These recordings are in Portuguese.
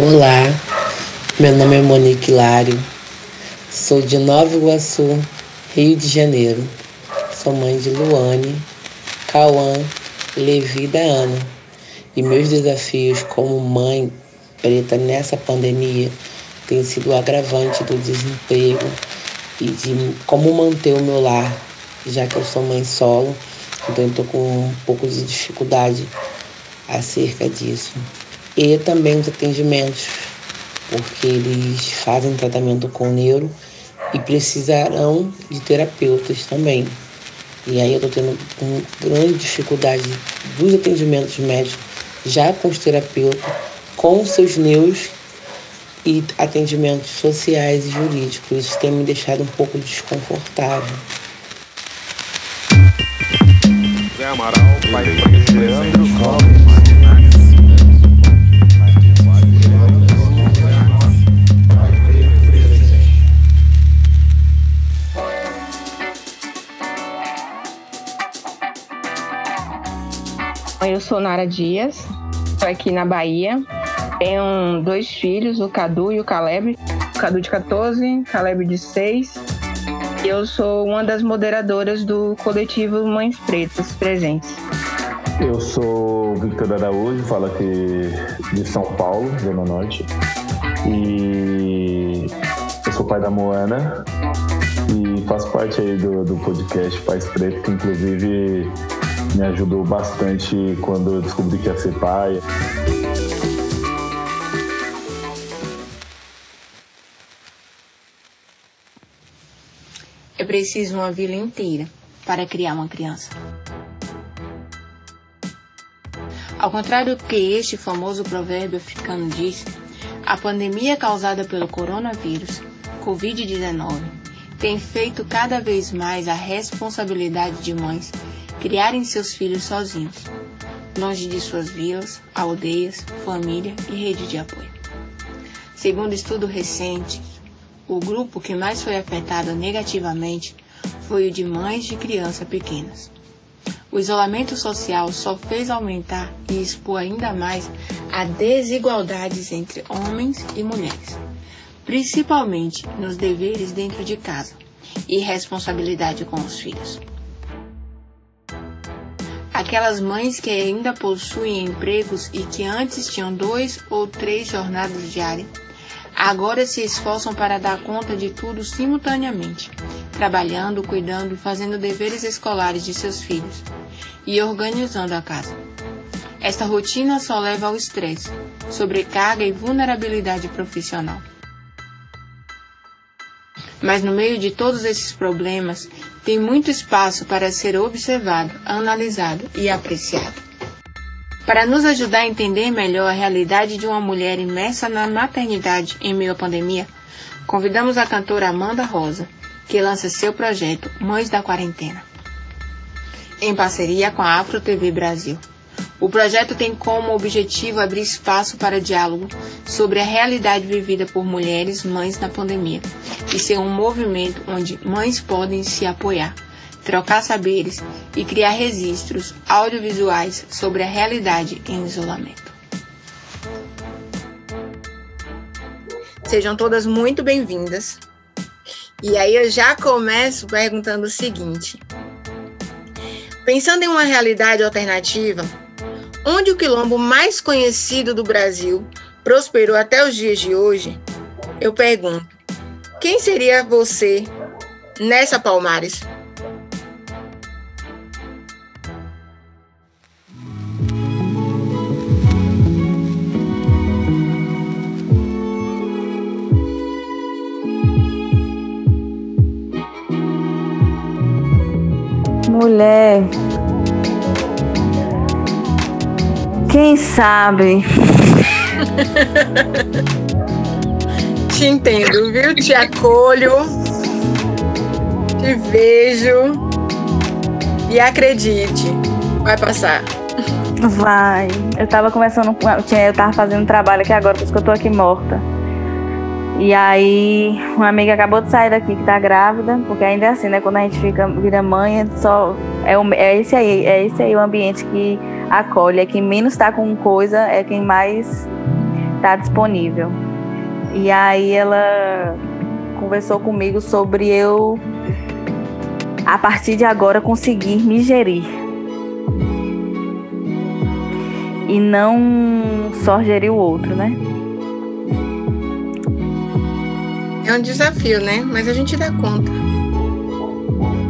Olá, meu nome é Monique Lário, sou de Nova Iguaçu, Rio de Janeiro. Sou mãe de Luane, Cauã, Levi e Dana. E meus desafios como mãe preta nessa pandemia têm sido o agravante do desemprego e de como manter o meu lar, já que eu sou mãe solo, então estou com um pouco de dificuldade acerca disso e também os atendimentos, porque eles fazem tratamento com neuro e precisarão de terapeutas também. E aí eu estou tendo uma grande dificuldade dos atendimentos médicos já com os terapeutas, com seus neuros e atendimentos sociais e jurídicos. Isso tem me deixado um pouco desconfortável. Zé Amaral, pai Leandro Eu sou Nara Dias, estou aqui na Bahia. Tenho dois filhos, o Cadu e o Caleb. O Cadu de 14, Caleb de 6. E eu sou uma das moderadoras do coletivo Mães Pretas Presentes. Eu sou Victor Araújo, falo aqui de São Paulo, Zona Norte. E eu sou pai da Moana e faço parte aí do, do podcast Pais Pretos, que inclusive me ajudou bastante quando eu descobri que ia ser pai. É preciso uma vila inteira para criar uma criança. Ao contrário do que este famoso provérbio africano diz, a pandemia causada pelo coronavírus, Covid-19, tem feito cada vez mais a responsabilidade de mães criarem seus filhos sozinhos, longe de suas vilas, aldeias, família e rede de apoio. Segundo estudo recente, o grupo que mais foi afetado negativamente foi o de mães de crianças pequenas. O isolamento social só fez aumentar e expor ainda mais a desigualdades entre homens e mulheres, principalmente nos deveres dentro de casa e responsabilidade com os filhos. Aquelas mães que ainda possuem empregos e que antes tinham dois ou três jornadas diárias, agora se esforçam para dar conta de tudo simultaneamente, trabalhando, cuidando, fazendo deveres escolares de seus filhos e organizando a casa. Esta rotina só leva ao estresse, sobrecarga e vulnerabilidade profissional. Mas no meio de todos esses problemas, tem muito espaço para ser observado, analisado e apreciado. Para nos ajudar a entender melhor a realidade de uma mulher imersa na maternidade em meio à pandemia, convidamos a cantora Amanda Rosa, que lança seu projeto Mães da Quarentena, em parceria com a Afro TV Brasil. O projeto tem como objetivo abrir espaço para diálogo sobre a realidade vivida por mulheres mães na pandemia e ser um movimento onde mães podem se apoiar, trocar saberes e criar registros audiovisuais sobre a realidade em isolamento. Sejam todas muito bem-vindas. E aí eu já começo perguntando o seguinte: Pensando em uma realidade alternativa, onde o quilombo mais conhecido do Brasil prosperou até os dias de hoje, eu pergunto: quem seria você nessa Palmares? Mulher, quem sabe? Te entendo, viu? Te acolho, te vejo e acredite, vai passar. Vai. Eu tava começando, eu tava fazendo trabalho aqui agora, por isso que eu tô aqui morta. E aí, uma amiga acabou de sair daqui que tá grávida, porque ainda é assim, né? Quando a gente fica, vira mãe, é só é, o, é esse aí, é esse aí o ambiente que acolhe, é quem menos está com coisa, é quem mais tá disponível. E aí ela conversou comigo sobre eu, a partir de agora, conseguir me gerir. E não só gerir o outro, né? É um desafio, né? Mas a gente dá conta.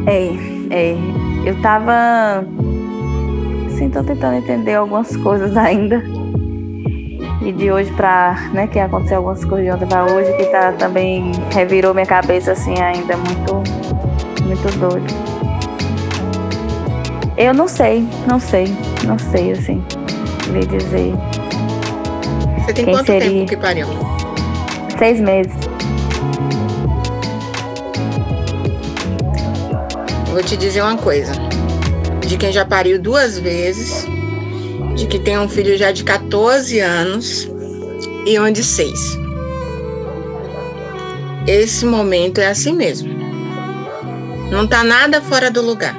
É, é. Eu tava. Assim, tô tentando entender algumas coisas ainda. E de hoje pra, né, que aconteceu algumas coisas de ontem pra hoje, que tá também revirou minha cabeça assim ainda muito, muito doido. Eu não sei, não sei, não sei, assim, lhe dizer. Você tem Quem quanto seria? tempo que pariu? Seis meses. Vou te dizer uma coisa. De quem já pariu duas vezes, de que tem um filho já de 14 anos e um de 6. Esse momento é assim mesmo. Não tá nada fora do lugar.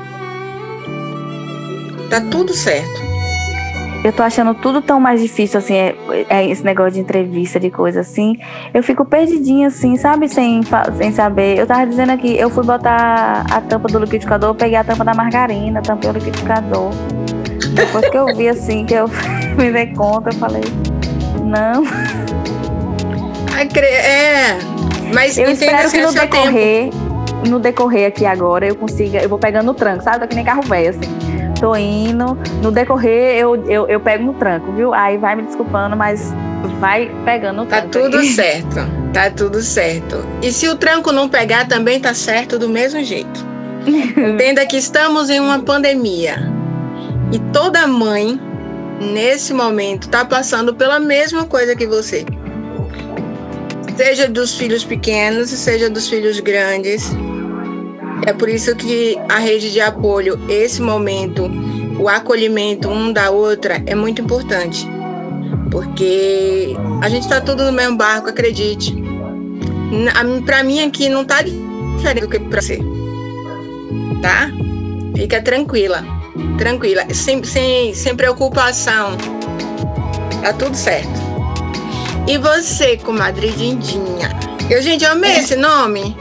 Tá tudo certo. Eu tô achando tudo tão mais difícil, assim, é, é esse negócio de entrevista, de coisa assim. Eu fico perdidinha, assim, sabe? Sem, sem saber. Eu tava dizendo aqui, eu fui botar a tampa do liquidificador, peguei a tampa da margarina, tampei o liquidificador. Depois que eu vi, assim, que eu me dei conta, eu falei, não. É, mas Eu espero que no seu tempo. decorrer, no decorrer aqui agora, eu consiga, eu vou pegando o tranco, sabe? Tô que nem carro velho, assim. Tô indo, no decorrer eu, eu, eu pego no tranco, viu? Aí vai me desculpando, mas vai pegando o Tá tranco. tudo aí. certo. Tá tudo certo. E se o tranco não pegar, também tá certo do mesmo jeito. Entenda que estamos em uma pandemia. E toda mãe, nesse momento, tá passando pela mesma coisa que você. Seja dos filhos pequenos, seja dos filhos grandes. É por isso que a rede de apoio, esse momento, o acolhimento um da outra é muito importante porque a gente tá tudo no mesmo barco, acredite. N- a- Pra mim aqui não tá diferente do que pra você. Tá? Fica tranquila. Tranquila. Sem, sem, sem preocupação. Tá tudo certo. E você, comadre Dindinha? Eu, gente, eu amei esse nome.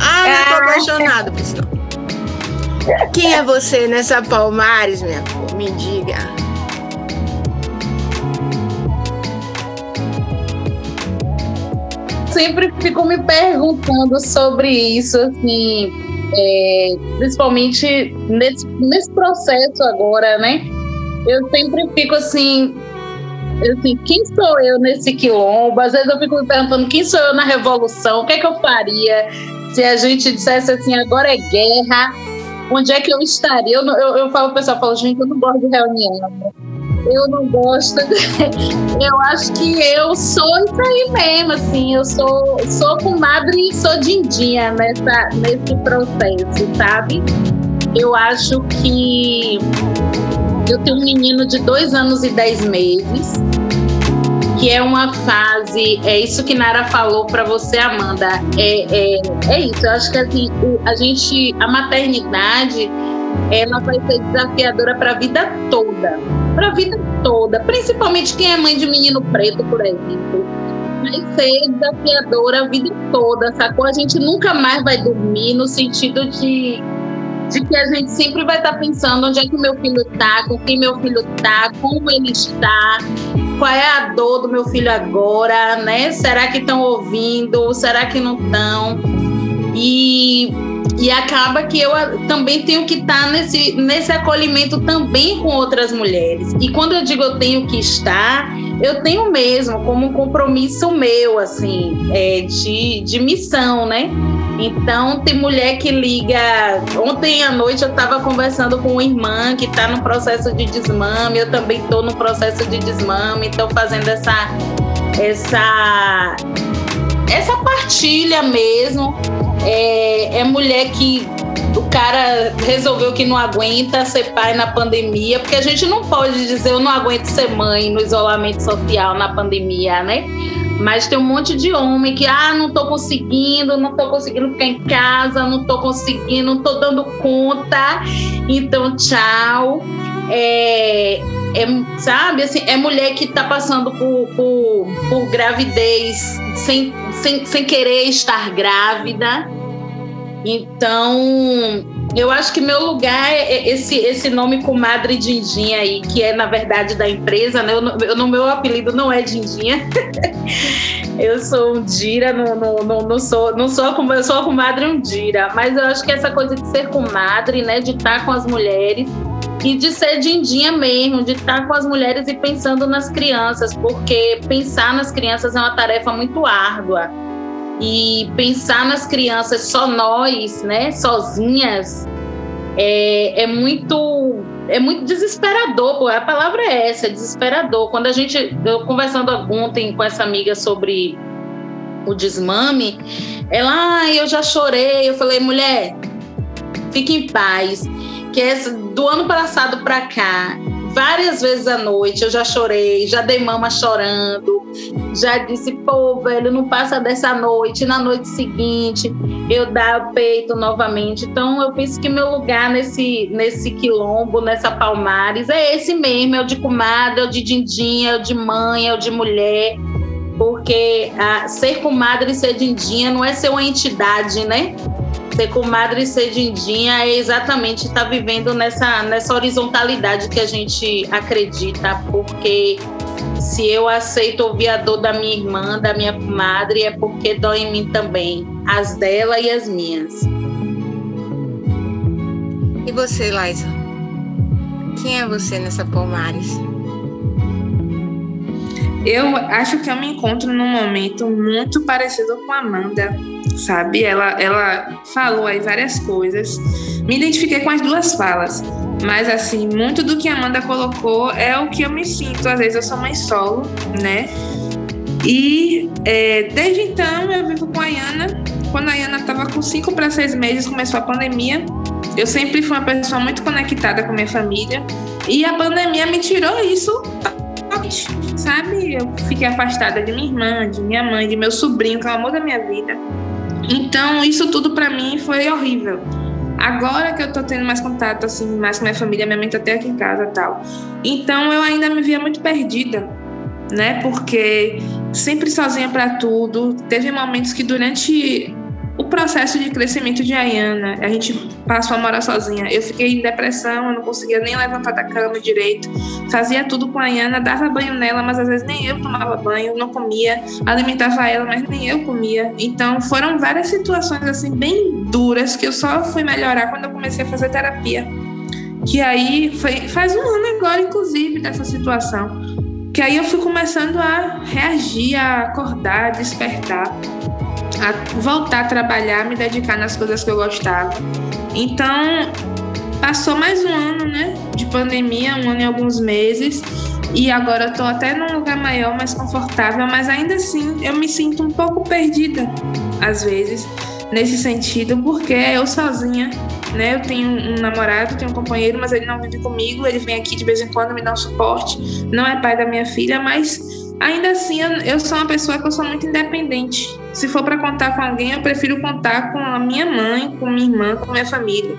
Ah, eu tô apaixonada por. Quem é você nessa Palmares, minha flor? Me diga. sempre fico me perguntando sobre isso, assim, é, principalmente nesse, nesse processo agora, né? Eu sempre fico assim, assim, quem sou eu nesse quilombo? Às vezes eu fico me perguntando quem sou eu na revolução, o que é que eu faria se a gente dissesse assim, agora é guerra, onde é que eu estaria? Eu, eu, eu falo, o pessoal fala, gente, eu não gosto de reunião. Eu não gosto. Eu acho que eu sou isso aí mesmo, assim. Eu sou, sou comadre e sou dindinha nessa, nesse processo, sabe? Eu acho que eu tenho um menino de dois anos e dez meses, que é uma fase. É isso que Nara falou para você, Amanda. É, é, é isso. Eu acho que assim, a gente, a maternidade, ela vai ser desafiadora para a vida toda para a vida toda, principalmente quem é mãe de menino preto, por exemplo. Vai ser desafiadora a vida toda, sacou? A gente nunca mais vai dormir no sentido de, de que a gente sempre vai estar pensando onde é que o meu filho está, com quem meu filho está, como ele está, qual é a dor do meu filho agora, né? Será que estão ouvindo? Será que não estão? E e acaba que eu ah, também tenho que estar nesse, nesse acolhimento também com outras mulheres. E quando eu digo eu tenho que estar, eu tenho mesmo como um compromisso meu, assim, é, de, de missão, né? Então, tem mulher que liga. Ontem à noite eu estava conversando com uma irmã que está no processo de desmame, eu também estou no processo de desmame, estou fazendo essa, essa, essa partilha mesmo. É, é mulher que o cara resolveu que não aguenta ser pai na pandemia, porque a gente não pode dizer eu não aguento ser mãe no isolamento social na pandemia, né? Mas tem um monte de homem que, ah, não tô conseguindo, não tô conseguindo ficar em casa, não tô conseguindo, não tô dando conta. Então, tchau. É, é, sabe, assim, é mulher que tá passando por, por, por gravidez sem, sem, sem querer estar grávida. Então, eu acho que meu lugar é esse, esse nome comadre Dindinha aí, que é na verdade da empresa, né? Eu, no meu apelido não é Dindinha. eu sou um Dira, não, não, não, não, sou, não sou a, eu sou a comadre Undira, mas eu acho que essa coisa de ser comadre, né? De estar com as mulheres e de ser dindinha mesmo, de estar com as mulheres e pensando nas crianças, porque pensar nas crianças é uma tarefa muito árdua e pensar nas crianças só nós, né, sozinhas, é, é muito é muito desesperador, pô. a palavra é essa, é desesperador. Quando a gente, eu conversando ontem com essa amiga sobre o desmame, ela, ah, eu já chorei, eu falei, mulher, fique em paz, que essa, do ano passado para cá, várias vezes à noite eu já chorei, já dei mama chorando, já disse, pô, velho, não passa dessa noite, na noite seguinte eu dar o peito novamente. Então eu penso que meu lugar nesse, nesse quilombo, nessa Palmares, é esse mesmo, é o de comadre, é o de dindinha, é o de mãe, é o de mulher. Porque a, ser comadre e ser dindinha não é ser uma entidade, né? Ser comadre e ser dindinha é exatamente estar tá vivendo nessa, nessa horizontalidade que a gente acredita, porque se eu aceito ouvir a dor da minha irmã, da minha comadre, é porque dói em mim também, as dela e as minhas. E você, Laisa? Quem é você nessa Palmares? Eu acho que eu me encontro num momento muito parecido com a Amanda sabe? Ela, ela falou aí várias coisas. Me identifiquei com as duas falas, mas assim, muito do que a Amanda colocou é o que eu me sinto. Às vezes eu sou mãe solo, né? E é, desde então eu vivo com a Ayana. Quando a Ayana estava com cinco para seis meses, começou a pandemia. Eu sempre fui uma pessoa muito conectada com minha família. E a pandemia me tirou isso sabe? Eu fiquei afastada de minha irmã, de minha mãe, de meu sobrinho, que é o amor da minha vida. Então, isso tudo para mim foi horrível. Agora que eu tô tendo mais contato, assim, mais com minha família, minha mãe tá até aqui em casa tal. Então, eu ainda me via muito perdida, né? Porque sempre sozinha para tudo. Teve momentos que durante o processo de crescimento de Ayana, a gente passou a morar sozinha. Eu fiquei em depressão, eu não conseguia nem levantar da cama direito. Fazia tudo com a Ayana, dava banho nela, mas às vezes nem eu tomava banho, não comia, alimentava ela, mas nem eu comia. Então foram várias situações assim bem duras que eu só fui melhorar quando eu comecei a fazer terapia. Que aí foi faz um ano agora, inclusive, dessa situação. Que aí eu fui começando a reagir, a acordar, a despertar a voltar a trabalhar, me dedicar nas coisas que eu gostava. Então, passou mais um ano, né, de pandemia, um ano e alguns meses, e agora eu tô até num lugar maior, mais confortável, mas ainda assim eu me sinto um pouco perdida, às vezes, nesse sentido, porque eu sozinha, né, eu tenho um namorado, tenho um companheiro, mas ele não vive comigo, ele vem aqui de vez em quando me dá um suporte, não é pai da minha filha, mas ainda assim eu, sou uma pessoa que eu sou muito independente. Se for para contar com alguém, eu prefiro contar com a minha mãe, com minha irmã, com minha família.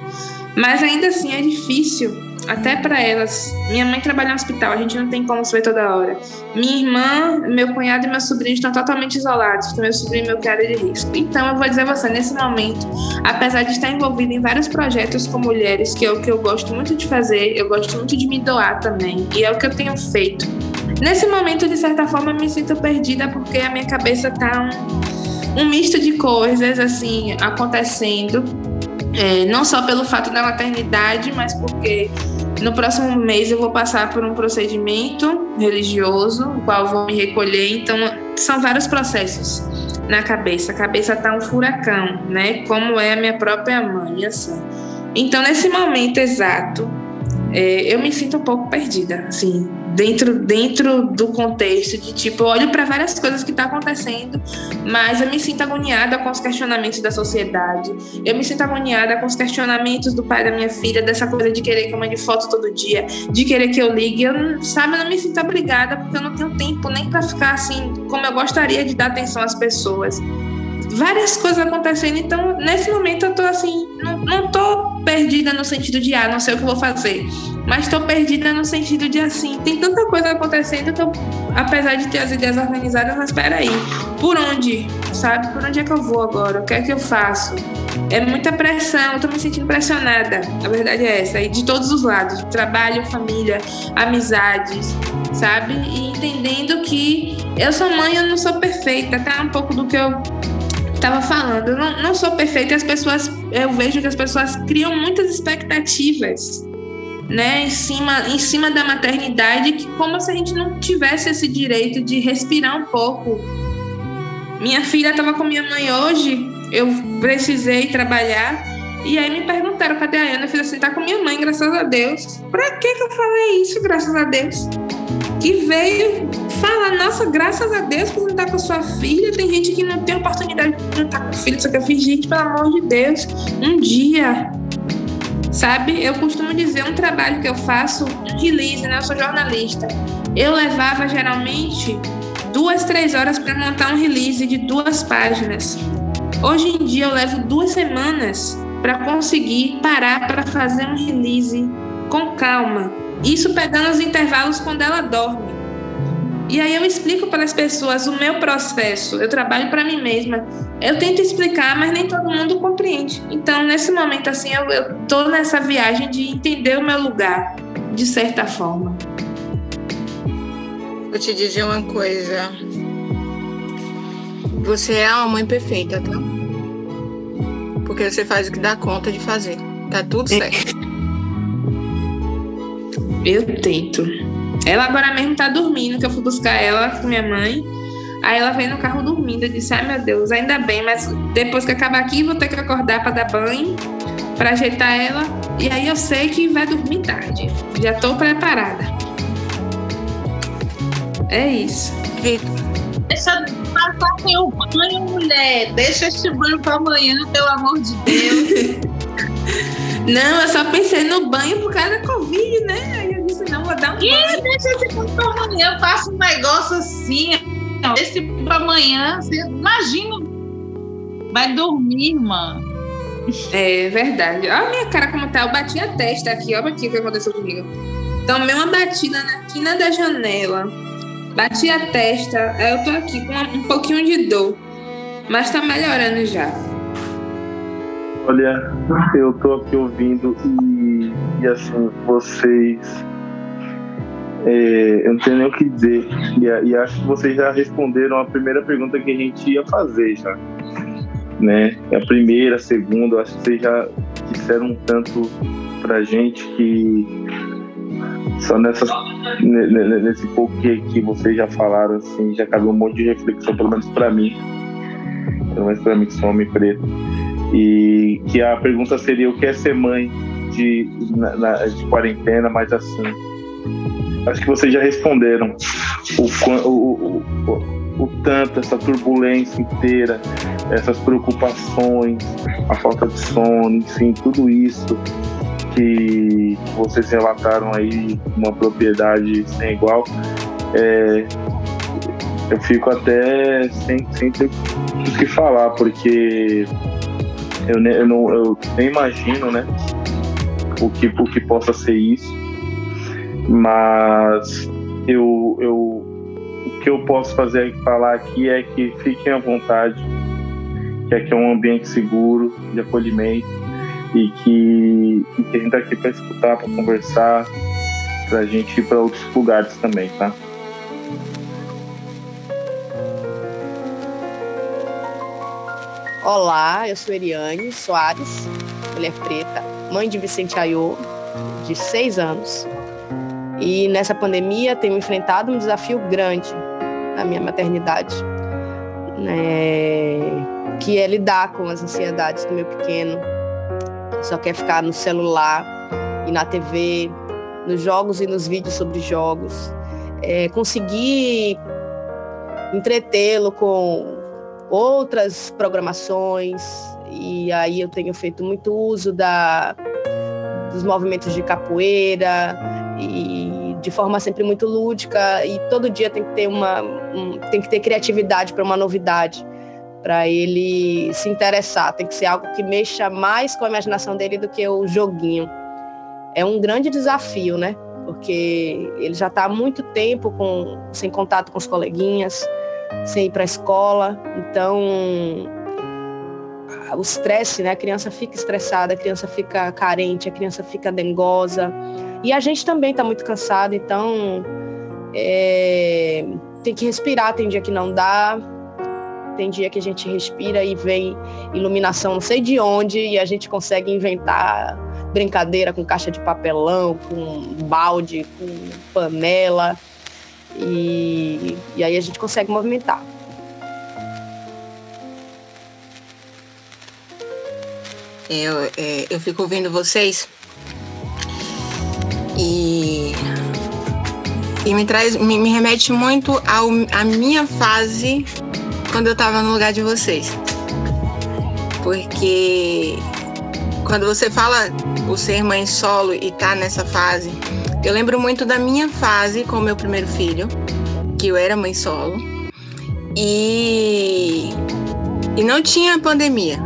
Mas ainda assim é difícil, até para elas. Minha mãe trabalha no hospital, a gente não tem como se ver toda hora. Minha irmã, meu cunhado e meu sobrinho estão totalmente isolados, meu sobrinho e meu cunhado é de risco. Então eu vou dizer a você, nesse momento, apesar de estar envolvida em vários projetos com mulheres, que é o que eu gosto muito de fazer, eu gosto muito de me doar também, e é o que eu tenho feito Nesse momento, de certa forma, me sinto perdida porque a minha cabeça tá um, um misto de coisas assim acontecendo. É, não só pelo fato da maternidade, mas porque no próximo mês eu vou passar por um procedimento religioso, o qual vou me recolher. Então, são vários processos na cabeça. A cabeça tá um furacão, né? Como é a minha própria mãe, assim. Então, nesse momento exato, é, eu me sinto um pouco perdida, assim dentro, dentro do contexto de tipo, eu olho para várias coisas que tá acontecendo, mas eu me sinto agoniada com os questionamentos da sociedade. Eu me sinto agoniada com os questionamentos do pai da minha filha, dessa coisa de querer que eu mande foto todo dia, de querer que eu ligue. Eu, sabe, eu não me sinto obrigada porque eu não tenho tempo nem para ficar assim como eu gostaria de dar atenção às pessoas. Várias coisas acontecendo, então nesse momento eu tô assim, não, não tô perdida no sentido de, ah, não sei o que vou fazer, mas tô perdida no sentido de, assim, tem tanta coisa acontecendo que eu, apesar de ter as ideias organizadas, mas peraí, por onde, sabe? Por onde é que eu vou agora? O que é que eu faço? É muita pressão, eu tô me sentindo pressionada, a verdade é essa, e de todos os lados, trabalho, família, amizades, sabe? E entendendo que eu sou mãe, eu não sou perfeita, tá? Um pouco do que eu tava falando. Não, não sou perfeita as pessoas, eu vejo que as pessoas criam muitas expectativas, né, em cima, em cima da maternidade, que como se a gente não tivesse esse direito de respirar um pouco. Minha filha estava com minha mãe hoje, eu precisei trabalhar. E aí me perguntaram, cadê a Ana? Eu fiz assim, tá com minha mãe, graças a Deus. Pra que que eu falei isso, graças a Deus? que veio falar, nossa, graças a Deus que não tá com sua filha. Tem gente que não tem oportunidade de não estar tá com filho, só que eu fiz, gente, pelo amor de Deus, um dia. Sabe, eu costumo dizer um trabalho que eu faço, um release, né? Eu sou jornalista. Eu levava geralmente duas, três horas para montar um release de duas páginas. Hoje em dia eu levo duas semanas para conseguir parar para fazer um release com calma, isso pegando os intervalos quando ela dorme. E aí eu explico para as pessoas o meu processo. Eu trabalho para mim mesma. Eu tento explicar, mas nem todo mundo compreende. Então, nesse momento assim, eu, eu tô nessa viagem de entender o meu lugar, de certa forma. Vou te dizer uma coisa. Você é uma mãe perfeita, tá? Porque você faz o que dá conta de fazer. Tá tudo é. certo. Eu tento. Ela agora mesmo tá dormindo, que eu fui buscar ela com minha mãe. Aí ela veio no carro dormindo. Eu disse, ai meu Deus, ainda bem, mas depois que acabar aqui, vou ter que acordar para dar banho, para ajeitar ela. E aí eu sei que vai dormir tarde. Já tô preparada. É isso. Deixa passar seu banho, mulher. Deixa este banho para amanhã, pelo amor de Deus. Não, eu só pensei no banho por causa da Covid, né? Aí eu disse, não, vou dar um banho. E deixa esse banho pra amanhã, eu faço um negócio assim, ó, esse pra amanhã, você imagina, vai dormir, irmã. É verdade. Olha a minha cara como tá, eu bati a testa aqui, olha aqui o que aconteceu comigo. Tomei uma batida na quina da janela, bati a testa, eu tô aqui com um pouquinho de dor, mas tá melhorando já. Olha, eu tô aqui ouvindo e, e assim, vocês. É, eu não tenho nem o que dizer. E, e, acho que vocês já responderam a primeira pergunta que a gente ia fazer já. Né? A primeira, a segunda, acho que vocês já disseram um tanto pra gente que só nessa, nesse pouco que, vocês já falaram, assim, já cabe um monte de reflexão, pelo menos para mim. Pelo menos para mim, que sou homem preto. E que a pergunta seria o que é ser mãe de, na, de quarentena, mas assim, acho que vocês já responderam. O, o, o, o, tanto, essa turbulência inteira, essas preocupações, a falta de sono, enfim, tudo isso que vocês relataram aí, uma propriedade sem igual, é, eu fico até sem, sem ter o que falar, porque eu, eu, não, eu nem imagino, né? O que, o que possa ser isso. Mas eu, eu, o que eu posso fazer falar aqui é que fiquem à vontade, que aqui é um ambiente seguro, de acolhimento, e que, e que a gente está aqui para escutar, para conversar, para a gente ir para outros lugares também, tá? Olá, eu sou Eriane Soares, mulher preta, mãe de Vicente Ayô, de seis anos. E nessa pandemia tenho enfrentado um desafio grande na minha maternidade, né? que é lidar com as ansiedades do meu pequeno, que só quer ficar no celular e na TV, nos jogos e nos vídeos sobre jogos. É, conseguir entretê-lo com outras programações, e aí eu tenho feito muito uso da, dos movimentos de capoeira e de forma sempre muito lúdica. E todo dia tem que ter uma um, tem que ter criatividade para uma novidade para ele se interessar tem que ser algo que mexa mais com a imaginação dele do que o joguinho é um grande desafio né porque ele já está há muito tempo com, sem contato com os coleguinhas sem ir para a escola então o estresse, né? A criança fica estressada, a criança fica carente, a criança fica dengosa. E a gente também está muito cansado, então é, tem que respirar. Tem dia que não dá, tem dia que a gente respira e vem iluminação não sei de onde e a gente consegue inventar brincadeira com caixa de papelão, com balde, com panela. E, e aí a gente consegue movimentar. Eu, é, eu fico ouvindo vocês e, e me traz, me, me remete muito ao, à minha fase quando eu estava no lugar de vocês. Porque quando você fala o ser mãe solo e tá nessa fase, eu lembro muito da minha fase com meu primeiro filho, que eu era mãe solo. E, e não tinha pandemia.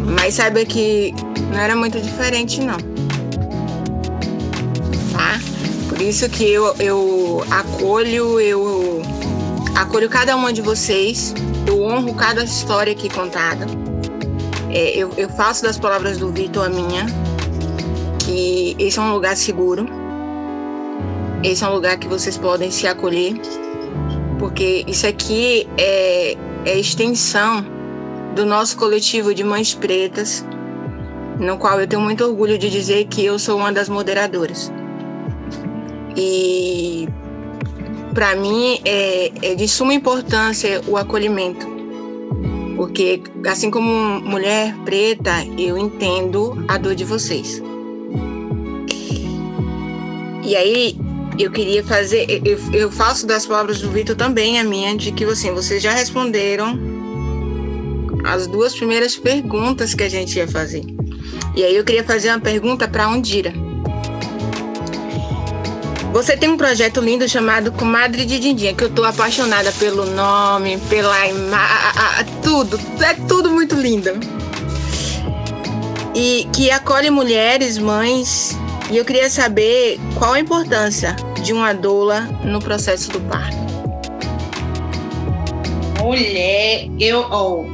Mas saiba que não era muito diferente, não. Tá? Por isso que eu, eu acolho, eu acolho cada uma de vocês, eu honro cada história aqui contada. É, eu, eu faço das palavras do Vitor a minha, que esse é um lugar seguro, esse é um lugar que vocês podem se acolher, porque isso aqui é, é extensão do nosso coletivo de mães pretas, no qual eu tenho muito orgulho de dizer que eu sou uma das moderadoras. E para mim é, é de suma importância o acolhimento, porque assim como mulher preta, eu entendo a dor de vocês. E aí eu queria fazer, eu, eu faço das palavras do Vitor também a minha, de que assim, vocês já responderam as duas primeiras perguntas que a gente ia fazer. E aí eu queria fazer uma pergunta para Ondira. Você tem um projeto lindo chamado Comadre de Dindinha, que eu tô apaixonada pelo nome, pela imagem, tudo, é tudo muito lindo. E que acolhe mulheres, mães, e eu queria saber qual a importância de uma doula no processo do parto. Mulher, eu, oh,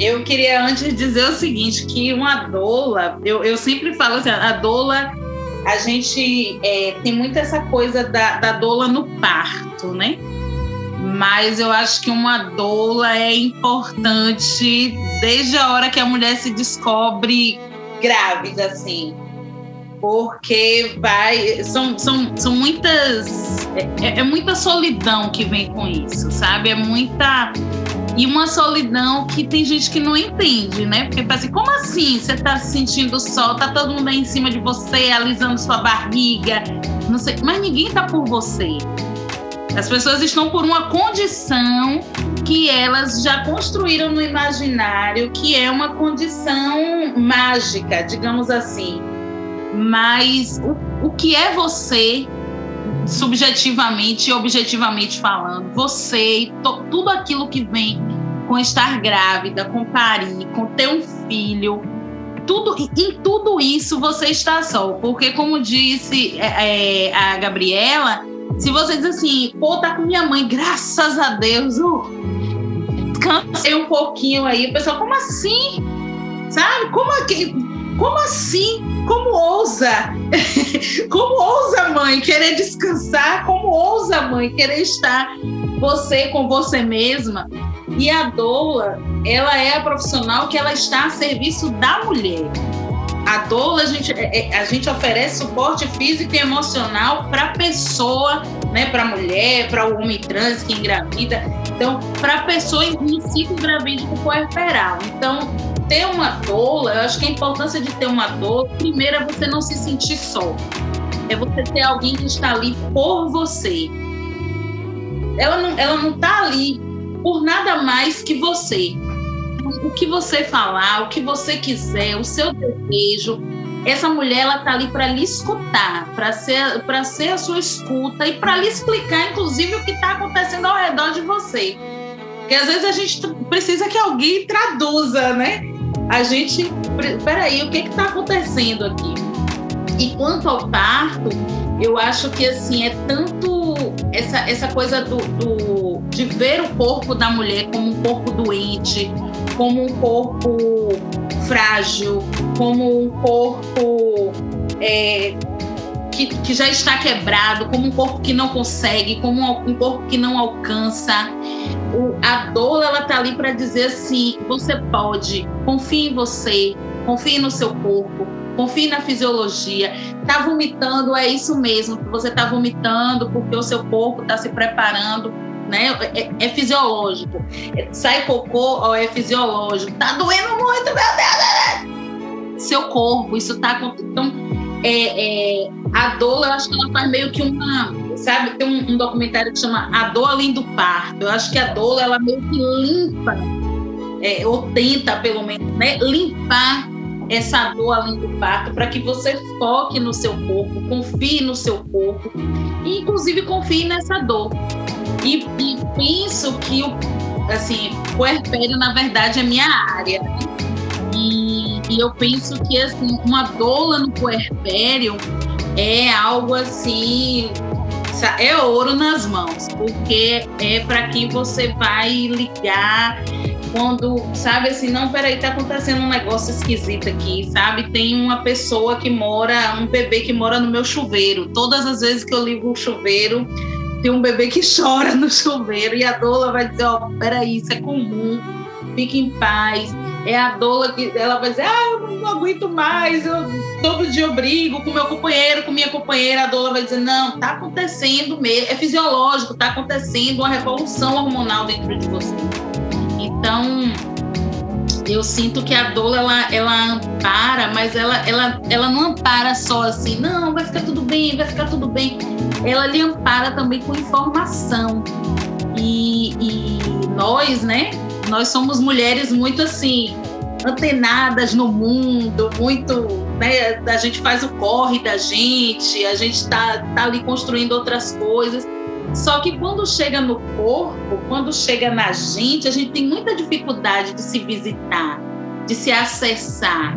eu queria antes dizer o seguinte, que uma doula, eu, eu sempre falo assim, a doula, a gente é, tem muito essa coisa da, da doula no parto, né? Mas eu acho que uma doula é importante desde a hora que a mulher se descobre grávida, assim. Porque vai. São, são, são muitas. É, é muita solidão que vem com isso, sabe? É muita e uma solidão que tem gente que não entende, né? Porque fala assim, como assim você tá se sentindo sol? Tá todo mundo aí em cima de você, alisando sua barriga, não sei. Mas ninguém tá por você. As pessoas estão por uma condição que elas já construíram no imaginário, que é uma condição mágica, digamos assim. Mas o, o que é você subjetivamente e objetivamente falando, você e tudo aquilo que vem com estar grávida, com parir, com ter um filho, tudo em tudo isso você está só, porque como disse é, é, a Gabriela, se você diz assim, pô, tá com minha mãe, graças a Deus, uh, cansei um pouquinho aí, o pessoal, como assim? Sabe? Como, como assim? Como ousa? Como ousa, mãe, querer descansar? Como ousa, mãe, querer estar você com você mesma? E a doula, ela é a profissional que ela está a serviço da mulher. A doula, a gente, é, é, a gente oferece suporte físico e emocional para a pessoa, né, para a mulher, para o homem trans que engravida. Então, para a pessoa em ciclo gravídico puerperal. Então, ter uma doula, eu acho que a importância de ter uma doula, primeiro é você não se sentir só. É você ter alguém que está ali por você. Ela não, ela não está ali por nada mais que você. O que você falar, o que você quiser, o seu desejo, essa mulher ela tá ali para lhe escutar, para ser para ser a sua escuta e para lhe explicar inclusive o que está acontecendo ao redor de você. Porque às vezes a gente precisa que alguém traduza, né? A gente, peraí, o que está acontecendo aqui? E quanto ao parto, eu acho que assim é tanto essa, essa coisa do, do, de ver o corpo da mulher como um corpo doente, como um corpo frágil, como um corpo é, que, que, já está quebrado, como um corpo que não consegue, como um, corpo que não alcança. O, a dor ela tá ali para dizer assim: você pode, confie em você, confie no seu corpo, confie na fisiologia. Tá vomitando, é isso mesmo, você tá vomitando porque o seu corpo está se preparando. Né? É, é fisiológico. É, sai cocô, ó, é fisiológico. Tá doendo muito, meu Deus! Seu corpo, isso tá. Então, é, é, a dor, eu acho que ela faz meio que uma. Sabe, tem um, um, documentário que chama A Dor Além do Parto. Eu acho que a dor, ela meio que limpa, é, ou tenta, pelo menos, né, limpar essa dor além do parto, para que você foque no seu corpo, confie no seu corpo e, inclusive, confie nessa dor. E, e penso que o assim, puerpério, na verdade, é minha área. Né? E, e, eu penso que assim, uma doula no puerpério é algo assim. É ouro nas mãos, porque é para quem você vai ligar quando, sabe assim, não, peraí, tá acontecendo um negócio esquisito aqui, sabe? Tem uma pessoa que mora, um bebê que mora no meu chuveiro. Todas as vezes que eu ligo o chuveiro, tem um bebê que chora no chuveiro e a doula vai dizer, ó, oh, peraí, isso é comum, fique em paz. É a doula que ela vai dizer, ah, eu não aguento mais, eu todo dia eu brigo com meu companheiro, com minha companheira, a doula vai dizer, não, tá acontecendo mesmo, é fisiológico, tá acontecendo uma revolução hormonal dentro de você. Então, eu sinto que a dor ela, ela ampara, mas ela, ela, ela não ampara só assim, não, vai ficar tudo bem, vai ficar tudo bem. Ela lhe ampara também com informação. E, e nós, né, nós somos mulheres muito assim, antenadas no mundo, muito, né, a gente faz o corre da gente, a gente está tá ali construindo outras coisas. Só que quando chega no corpo, quando chega na gente, a gente tem muita dificuldade de se visitar, de se acessar.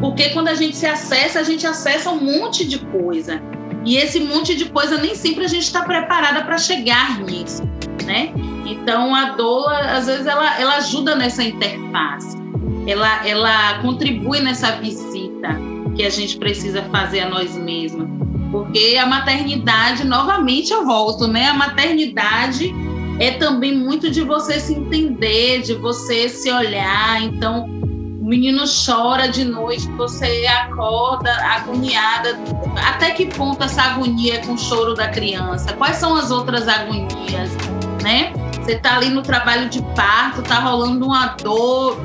Porque quando a gente se acessa, a gente acessa um monte de coisa. E esse monte de coisa nem sempre a gente está preparada para chegar nisso, né? Então a doula, às vezes, ela, ela ajuda nessa interface. Ela, ela contribui nessa visita que a gente precisa fazer a nós mesmos porque a maternidade, novamente eu volto, né? A maternidade é também muito de você se entender, de você se olhar. Então, o menino chora de noite, você acorda agoniada. Até que ponto essa agonia é com o choro da criança? Quais são as outras agonias, né? Você tá ali no trabalho de parto, tá rolando uma dor.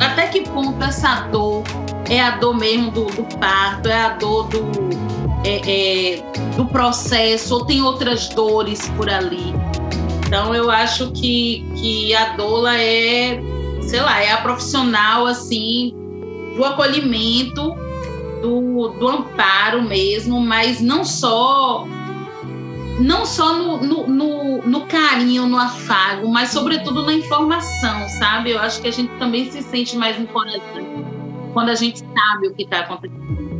Até que ponto essa dor é a dor mesmo do, do parto, é a dor do, é, é, do processo, ou tem outras dores por ali. Então eu acho que, que a doula é, sei lá, é a profissional assim do acolhimento, do, do amparo mesmo, mas não só não só no, no, no, no, carinho, no afago, mas sobretudo na informação, sabe? Eu acho que a gente também se sente mais encorajado quando a gente sabe o que está acontecendo.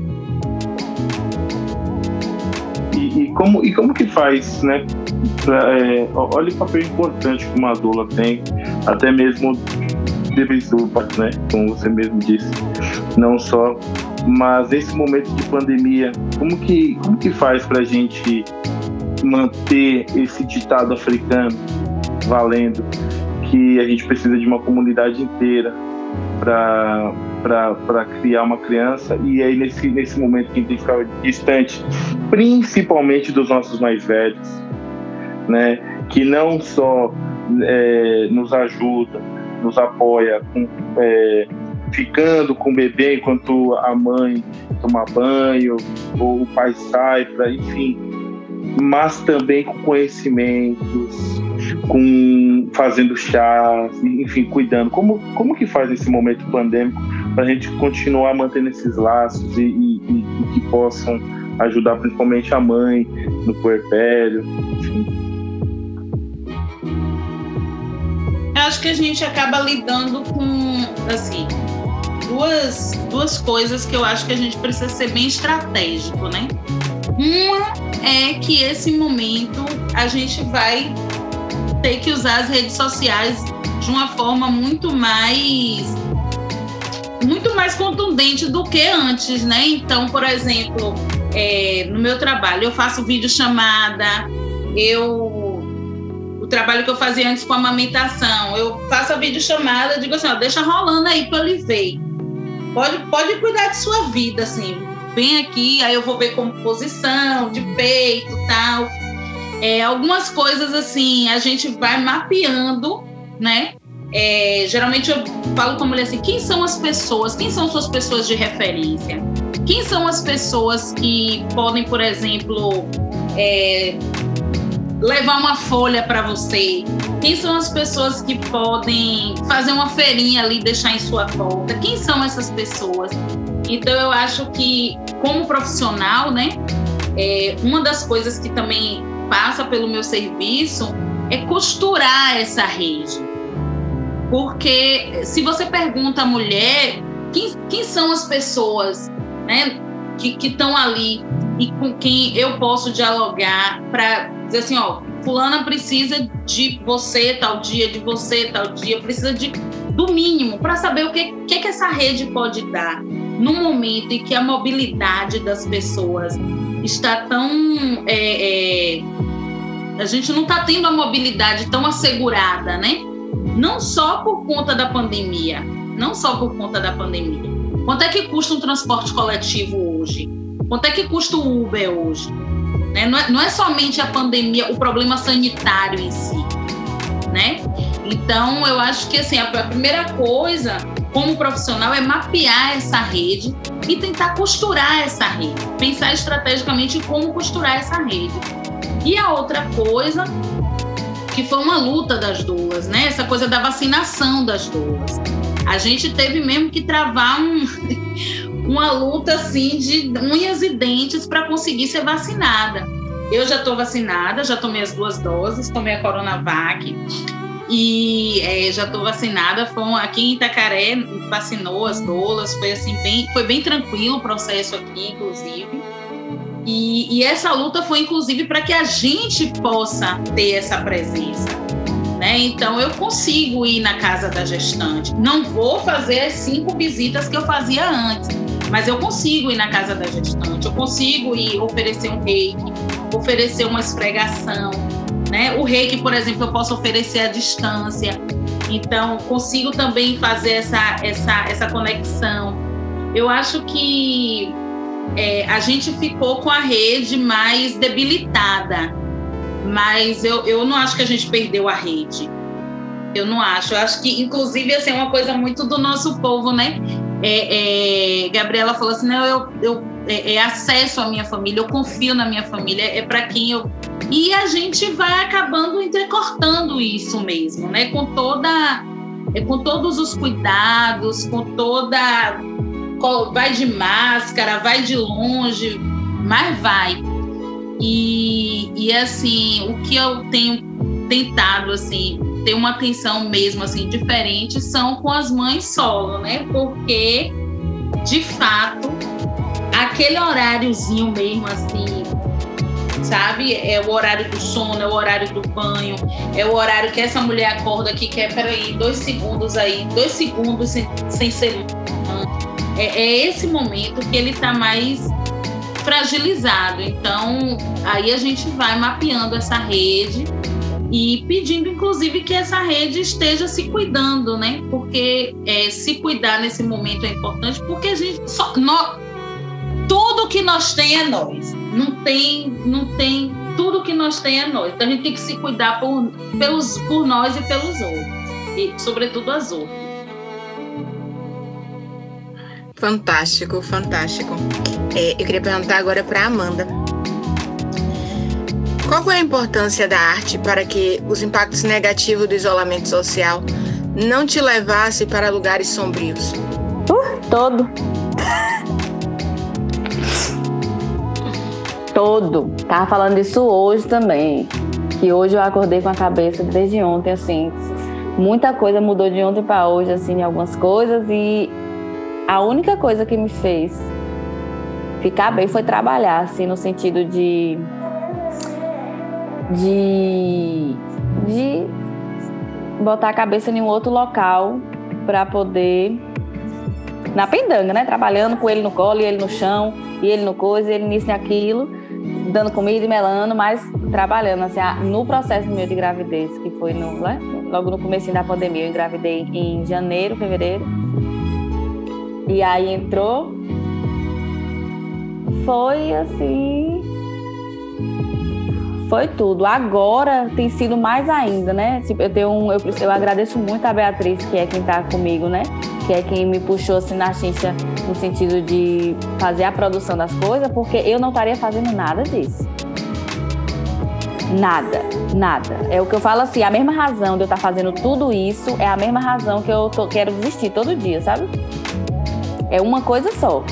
E, como, e como que faz, né? Pra, é, olha o papel importante que uma doula tem, até mesmo do né? Como você mesmo disse. Não só, mas esse momento de pandemia, como que, como que faz para a gente manter esse ditado africano valendo? Que a gente precisa de uma comunidade inteira para criar uma criança. E aí nesse, nesse momento que a gente ficar distante, principalmente dos nossos mais velhos, né, que não só é, nos ajuda, nos apoia, com, é, ficando com o bebê enquanto a mãe toma banho ou o pai sai para, enfim, mas também com conhecimentos, com fazendo chá, enfim, cuidando. Como, como que faz esse momento pandêmico para a gente continuar mantendo esses laços e, e, e, que possam ajudar principalmente a mãe no puerpério, enfim. Acho que a gente acaba lidando com, assim, duas, duas coisas que eu acho que a gente precisa ser bem estratégico, né? Uma é que esse momento a gente vai ter que usar as redes sociais de uma forma muito mais muito mais contundente do que antes, né? Então, por exemplo, é, no meu trabalho eu faço vídeo chamada, eu o trabalho que eu fazia antes com amamentação, eu faço a vídeo chamada, digo assim, ó, deixa rolando aí para ele ver. Pode, pode cuidar de sua vida, assim. Vem aqui, aí eu vou ver composição de peito, tal. É, algumas coisas assim, a gente vai mapeando, né? É, geralmente eu falo com a mulher assim: quem são as pessoas? Quem são suas pessoas de referência? Quem são as pessoas que podem, por exemplo, é, levar uma folha para você? Quem são as pessoas que podem fazer uma feirinha ali, deixar em sua porta? Quem são essas pessoas? Então eu acho que como profissional, né, é, uma das coisas que também passa pelo meu serviço é costurar essa rede. Porque se você pergunta à mulher quem, quem são as pessoas né, que estão ali e com quem eu posso dialogar para dizer assim, ó, fulana precisa de você tal dia, de você tal dia, precisa de do mínimo para saber o que, que, que essa rede pode dar no momento em que a mobilidade das pessoas está tão é, é, a gente não está tendo a mobilidade tão assegurada, né? não só por conta da pandemia, não só por conta da pandemia. Quanto é que custa um transporte coletivo hoje? Quanto é que custa o Uber hoje? Né? Não, é, não é somente a pandemia, o problema sanitário em si? Então, eu acho que assim, a primeira coisa, como profissional, é mapear essa rede e tentar costurar essa rede, pensar estrategicamente em como costurar essa rede. E a outra coisa que foi uma luta das doulas, né? Essa coisa da vacinação das doulas. A gente teve mesmo que travar um, uma luta assim de unhas e dentes para conseguir ser vacinada. Eu já estou vacinada, já tomei as duas doses, tomei a Coronavac e é, já estou vacinada. Foi aqui em Itacaré vacinou as doulas, foi assim bem, foi bem tranquilo o processo aqui, inclusive. E, e essa luta foi inclusive para que a gente possa ter essa presença. Né? Então eu consigo ir na casa da gestante. Não vou fazer as cinco visitas que eu fazia antes, mas eu consigo ir na casa da gestante. Eu consigo ir oferecer um reiki, oferecer uma esfregação. Né? O reiki, por exemplo, eu posso oferecer à distância. Então consigo também fazer essa, essa, essa conexão. Eu acho que é, a gente ficou com a rede mais debilitada. Mas eu, eu não acho que a gente perdeu a rede. Eu não acho. Eu acho que, inclusive, assim, é uma coisa muito do nosso povo, né? É, é, Gabriela falou assim: não, eu, eu é, é, acesso à minha família, eu confio na minha família, é para quem eu. E a gente vai acabando entrecortando isso mesmo, né? Com toda. É, com todos os cuidados, com toda vai de máscara, vai de longe, mas vai. E, e assim, o que eu tenho tentado assim ter uma atenção mesmo assim diferente são com as mães solo, né? Porque de fato aquele horáriozinho mesmo assim, sabe? É o horário do sono, é o horário do banho, é o horário que essa mulher acorda que quer, peraí, dois segundos aí, dois segundos sem, sem ser é, é esse momento que ele está mais fragilizado. Então, aí a gente vai mapeando essa rede e pedindo, inclusive, que essa rede esteja se cuidando, né? Porque é, se cuidar nesse momento é importante, porque a gente só, nós, tudo que nós tem é nós. Não tem, não tem tudo que nós tem é nós. Então a gente tem que se cuidar por, pelos, por nós e pelos outros e sobretudo as outras. Fantástico, fantástico. É, eu queria perguntar agora para Amanda. Qual é a importância da arte para que os impactos negativos do isolamento social não te levassem para lugares sombrios? Uh, todo. Todo. Tava falando disso hoje também. Que hoje eu acordei com a cabeça desde ontem, assim. Muita coisa mudou de ontem para hoje, assim, algumas coisas. E a única coisa que me fez ficar bem foi trabalhar, assim, no sentido de. de. de botar a cabeça em um outro local para poder. na pendanga, né? Trabalhando com ele no colo e ele no chão, e ele no coisa, e ele nisso e aquilo dando comida e melando, mas trabalhando assim, no processo meu de gravidez, que foi no, né, logo no começo da pandemia, eu engravidei em janeiro, fevereiro. E aí entrou foi assim foi tudo. Agora tem sido mais ainda, né? Tipo, eu tenho um, eu, eu agradeço muito a Beatriz, que é quem está comigo, né? Que é quem me puxou assim na chincha no sentido de fazer a produção das coisas, porque eu não estaria fazendo nada disso. Nada, nada. É o que eu falo assim, a mesma razão de eu estar tá fazendo tudo isso é a mesma razão que eu tô, quero desistir todo dia, sabe? É uma coisa só.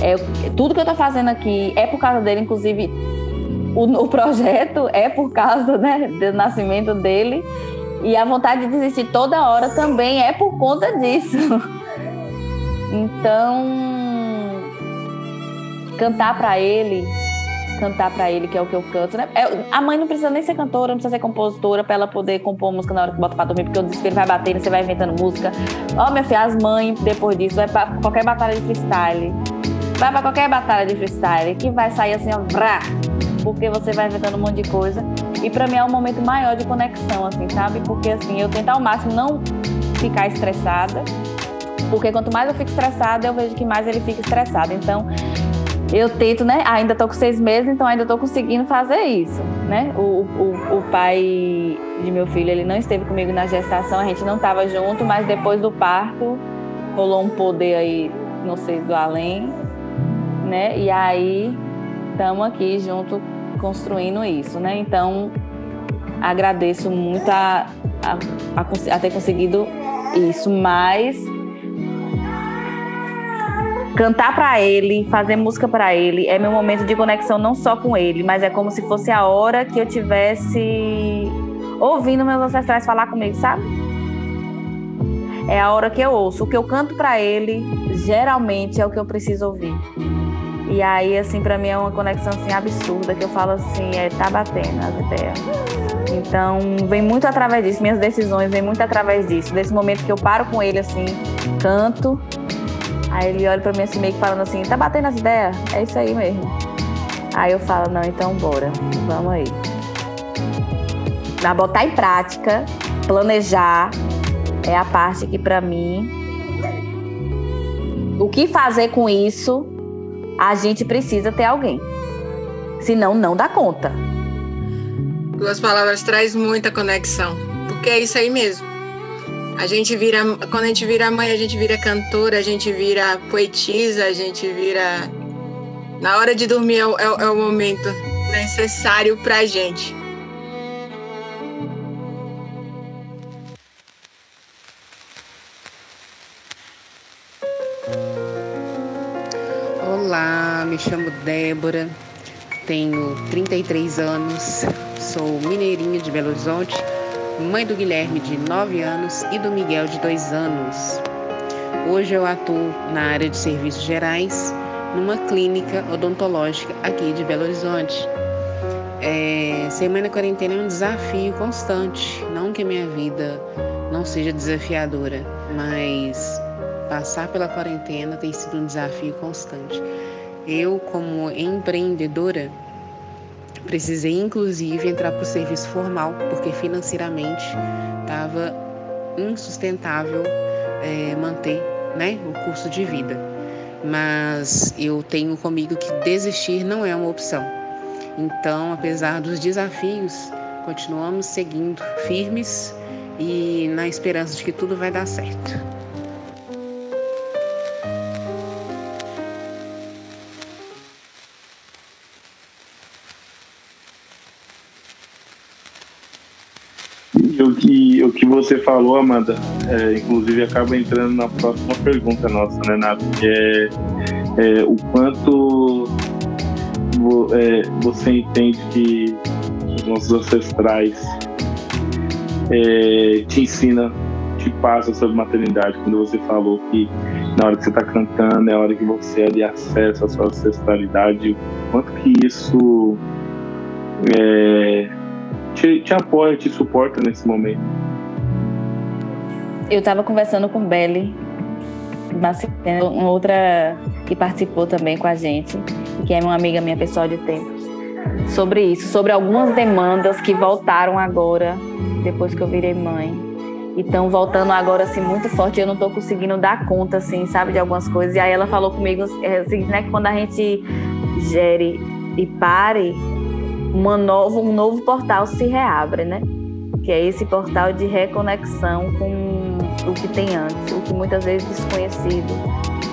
É, tudo que eu tô fazendo aqui é por causa dele, inclusive o, o projeto é por causa né, do nascimento dele. E a vontade de desistir toda hora também é por conta disso. Então, cantar para ele, cantar para ele, que é o que eu canto, né? É, a mãe não precisa nem ser cantora, não precisa ser compositora para ela poder compor música na hora que bota pra dormir, porque o desespero vai batendo, você vai inventando música. Ó, oh, minha filha, as mães, depois disso, vai pra qualquer batalha de freestyle. Vai pra qualquer batalha de freestyle, que vai sair assim, ó, vrá, porque você vai inventando um monte de coisa. E para mim é um momento maior de conexão, assim, sabe? Porque assim, eu tento ao máximo não ficar estressada, porque quanto mais eu fico estressada, eu vejo que mais ele fica estressado. Então, eu tento, né? Ainda tô com seis meses, então ainda tô conseguindo fazer isso, né? O, o, o pai de meu filho, ele não esteve comigo na gestação, a gente não estava junto, mas depois do parto rolou um poder aí, não sei, do além, né? E aí estamos aqui junto construindo isso, né? Então, agradeço muito a, a, a, a ter conseguido isso, mas cantar para ele, fazer música para ele, é meu momento de conexão não só com ele, mas é como se fosse a hora que eu tivesse ouvindo meus ancestrais falar comigo, sabe? É a hora que eu ouço. O que eu canto para ele, geralmente é o que eu preciso ouvir. E aí, assim, para mim é uma conexão assim absurda que eu falo assim, é tá batendo as ideias. Então, vem muito através disso, minhas decisões vêm muito através disso, desse momento que eu paro com ele assim, canto, aí ele olha para mim assim meio que falando assim, tá batendo as ideias? É isso aí mesmo. Aí eu falo, não, então bora, vamos aí. Na botar em prática, planejar é a parte que para mim o que fazer com isso a gente precisa ter alguém. Senão, não dá conta. Duas palavras traz muita conexão, porque é isso aí mesmo. A gente vira, quando a gente vira mãe, a gente vira cantora, a gente vira poetisa, a gente vira. Na hora de dormir é, é, é o momento necessário pra gente. Me chamo Débora, tenho 33 anos, sou mineirinha de Belo Horizonte, mãe do Guilherme de 9 anos e do Miguel de 2 anos. Hoje eu atuo na área de serviços gerais numa clínica odontológica aqui de Belo Horizonte. É, ser mãe na quarentena é um desafio constante, não que a minha vida não seja desafiadora, mas passar pela quarentena tem sido um desafio constante. Eu, como empreendedora, precisei inclusive entrar para o serviço formal, porque financeiramente estava insustentável é, manter né, o curso de vida. Mas eu tenho comigo que desistir não é uma opção. Então, apesar dos desafios, continuamos seguindo firmes e na esperança de que tudo vai dar certo. Você falou, Amanda, é, inclusive acaba entrando na próxima pergunta nossa, né, Nath? Que é, é o quanto vo, é, você entende que os nossos ancestrais é, te ensina, te passa sobre maternidade, quando você falou que na hora que você está cantando é a hora que você é de acesso à sua ancestralidade, quanto que isso é, te, te apoia, te suporta nesse momento? Eu estava conversando com Belly, uma outra que participou também com a gente, que é uma amiga minha pessoal de tempos, sobre isso, sobre algumas demandas que voltaram agora, depois que eu virei mãe. Estão voltando agora assim muito forte, eu não estou conseguindo dar conta, assim, sabe, de algumas coisas. E aí ela falou comigo é, assim, né, que quando a gente gere e pare, uma um novo portal se reabre, né? Que é esse portal de reconexão com o que tem antes, o que muitas vezes desconhecido,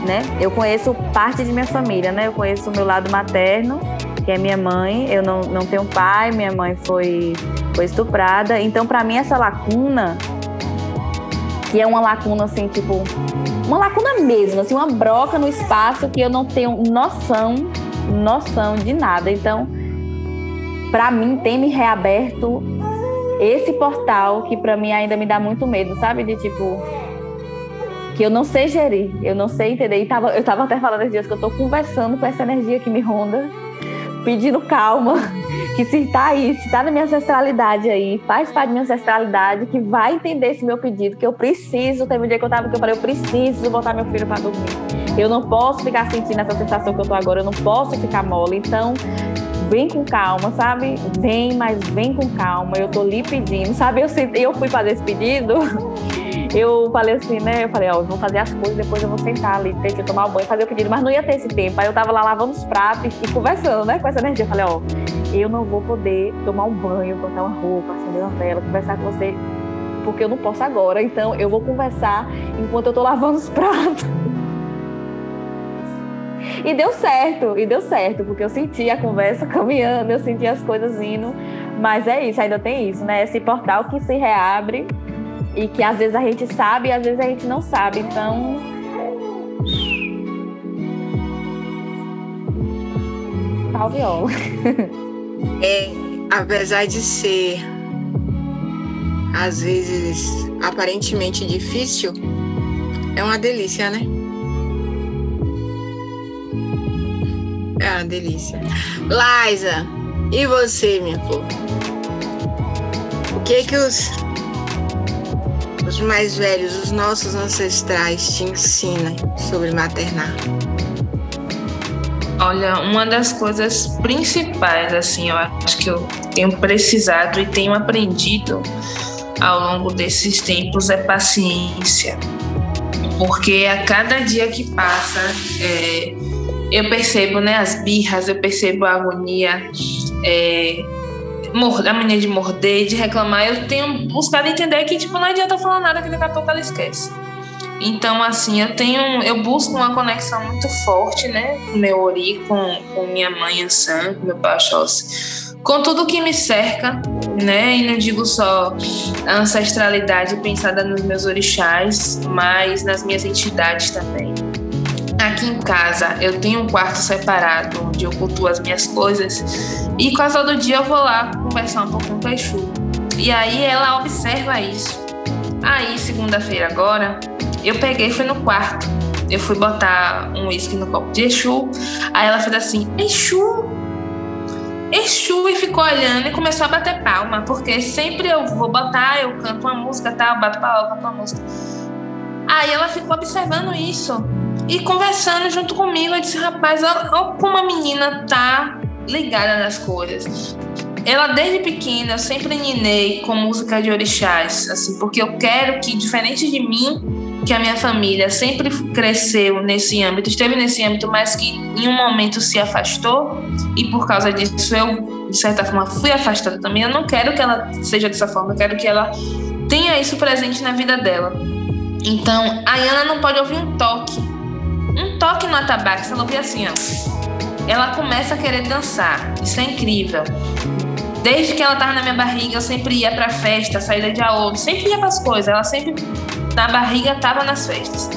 né? Eu conheço parte de minha família, né? Eu conheço o meu lado materno, que é minha mãe. Eu não, não tenho pai, minha mãe foi, foi estuprada. Então, para mim, essa lacuna, que é uma lacuna assim, tipo, uma lacuna mesmo, assim, uma broca no espaço que eu não tenho noção, noção de nada. Então, para mim tem me reaberto esse portal que para mim ainda me dá muito medo, sabe? De tipo que eu não sei gerir, eu não sei entender. E tava, eu tava até falando esses dias que eu tô conversando com essa energia que me ronda, pedindo calma, que se tá aí, se tá na minha ancestralidade aí, faz parte da minha ancestralidade, que vai entender esse meu pedido, que eu preciso. Teve um dia que eu tava que eu falei, eu preciso botar meu filho para dormir. Eu não posso ficar sentindo essa sensação que eu tô agora, eu não posso ficar mole. Então, vem com calma, sabe? Vem, mas vem com calma. Eu tô lhe pedindo, sabe? Eu, eu fui fazer esse pedido. Eu falei assim, né? Eu falei, ó, eu vou fazer as coisas, depois eu vou sentar ali, ter que tomar o banho, fazer o pedido, mas não ia ter esse tempo. Aí eu tava lá lavando os pratos e conversando, né, com essa energia. Eu falei, ó, eu não vou poder tomar um banho, botar uma roupa, acender uma vela, conversar com você, porque eu não posso agora. Então eu vou conversar enquanto eu tô lavando os pratos. E deu certo, e deu certo, porque eu senti a conversa caminhando, eu senti as coisas indo. Mas é isso, ainda tem isso, né? Esse portal que se reabre e que às vezes a gente sabe e às vezes a gente não sabe. Então. Tal viola. É, apesar de ser às vezes aparentemente difícil, é uma delícia, né? Uma delícia. Liza, e você, minha flor? O que que os, os mais velhos, os nossos ancestrais te ensinam sobre maternar? Olha, uma das coisas principais, assim, eu acho que eu tenho precisado e tenho aprendido ao longo desses tempos é paciência. Porque a cada dia que passa, é, eu percebo né, as birras, eu percebo a agonia, é, a mania de morder, de reclamar. Eu tenho buscado entender que tipo, não adianta falar nada que daqui a pouco ela esquece. Então, assim, eu tenho, eu busco uma conexão muito forte, né, com meu ori, com, com minha mãe Ansan, com meu pai Oxóssi, com tudo que me cerca, né, e não digo só a ancestralidade pensada nos meus orixás, mas nas minhas entidades também. Aqui em casa eu tenho um quarto separado onde eu cultuo as minhas coisas e quase todo dia eu vou lá conversar um pouquinho com a Exu. E aí ela observa isso. Aí, segunda-feira agora, eu peguei e fui no quarto. Eu fui botar um uísque no copo de Exu. Aí ela fez assim: Exu! Exu! E ficou olhando e começou a bater palma, porque sempre eu vou botar, eu canto uma música, tá, bato palma, canto uma música. Aí ela ficou observando isso e conversando junto comigo. Eu disse: rapaz, olha como a menina tá ligada nas coisas. Ela desde pequena eu sempre ninei com música de orixás, assim, porque eu quero que diferente de mim, que a minha família sempre cresceu nesse âmbito, esteve nesse âmbito, mas que em um momento se afastou e por causa disso eu, de certa forma, fui afastada também. Eu não quero que ela seja dessa forma, eu quero que ela tenha isso presente na vida dela. Então, a Ana não pode ouvir um toque, um toque no atabaque, se ela ouvir assim, ó, ela começa a querer dançar. Isso é incrível. Desde que ela tava na minha barriga, eu sempre ia pra festa, saída de aouro, sempre ia pras coisas. Ela sempre na barriga tava nas festas.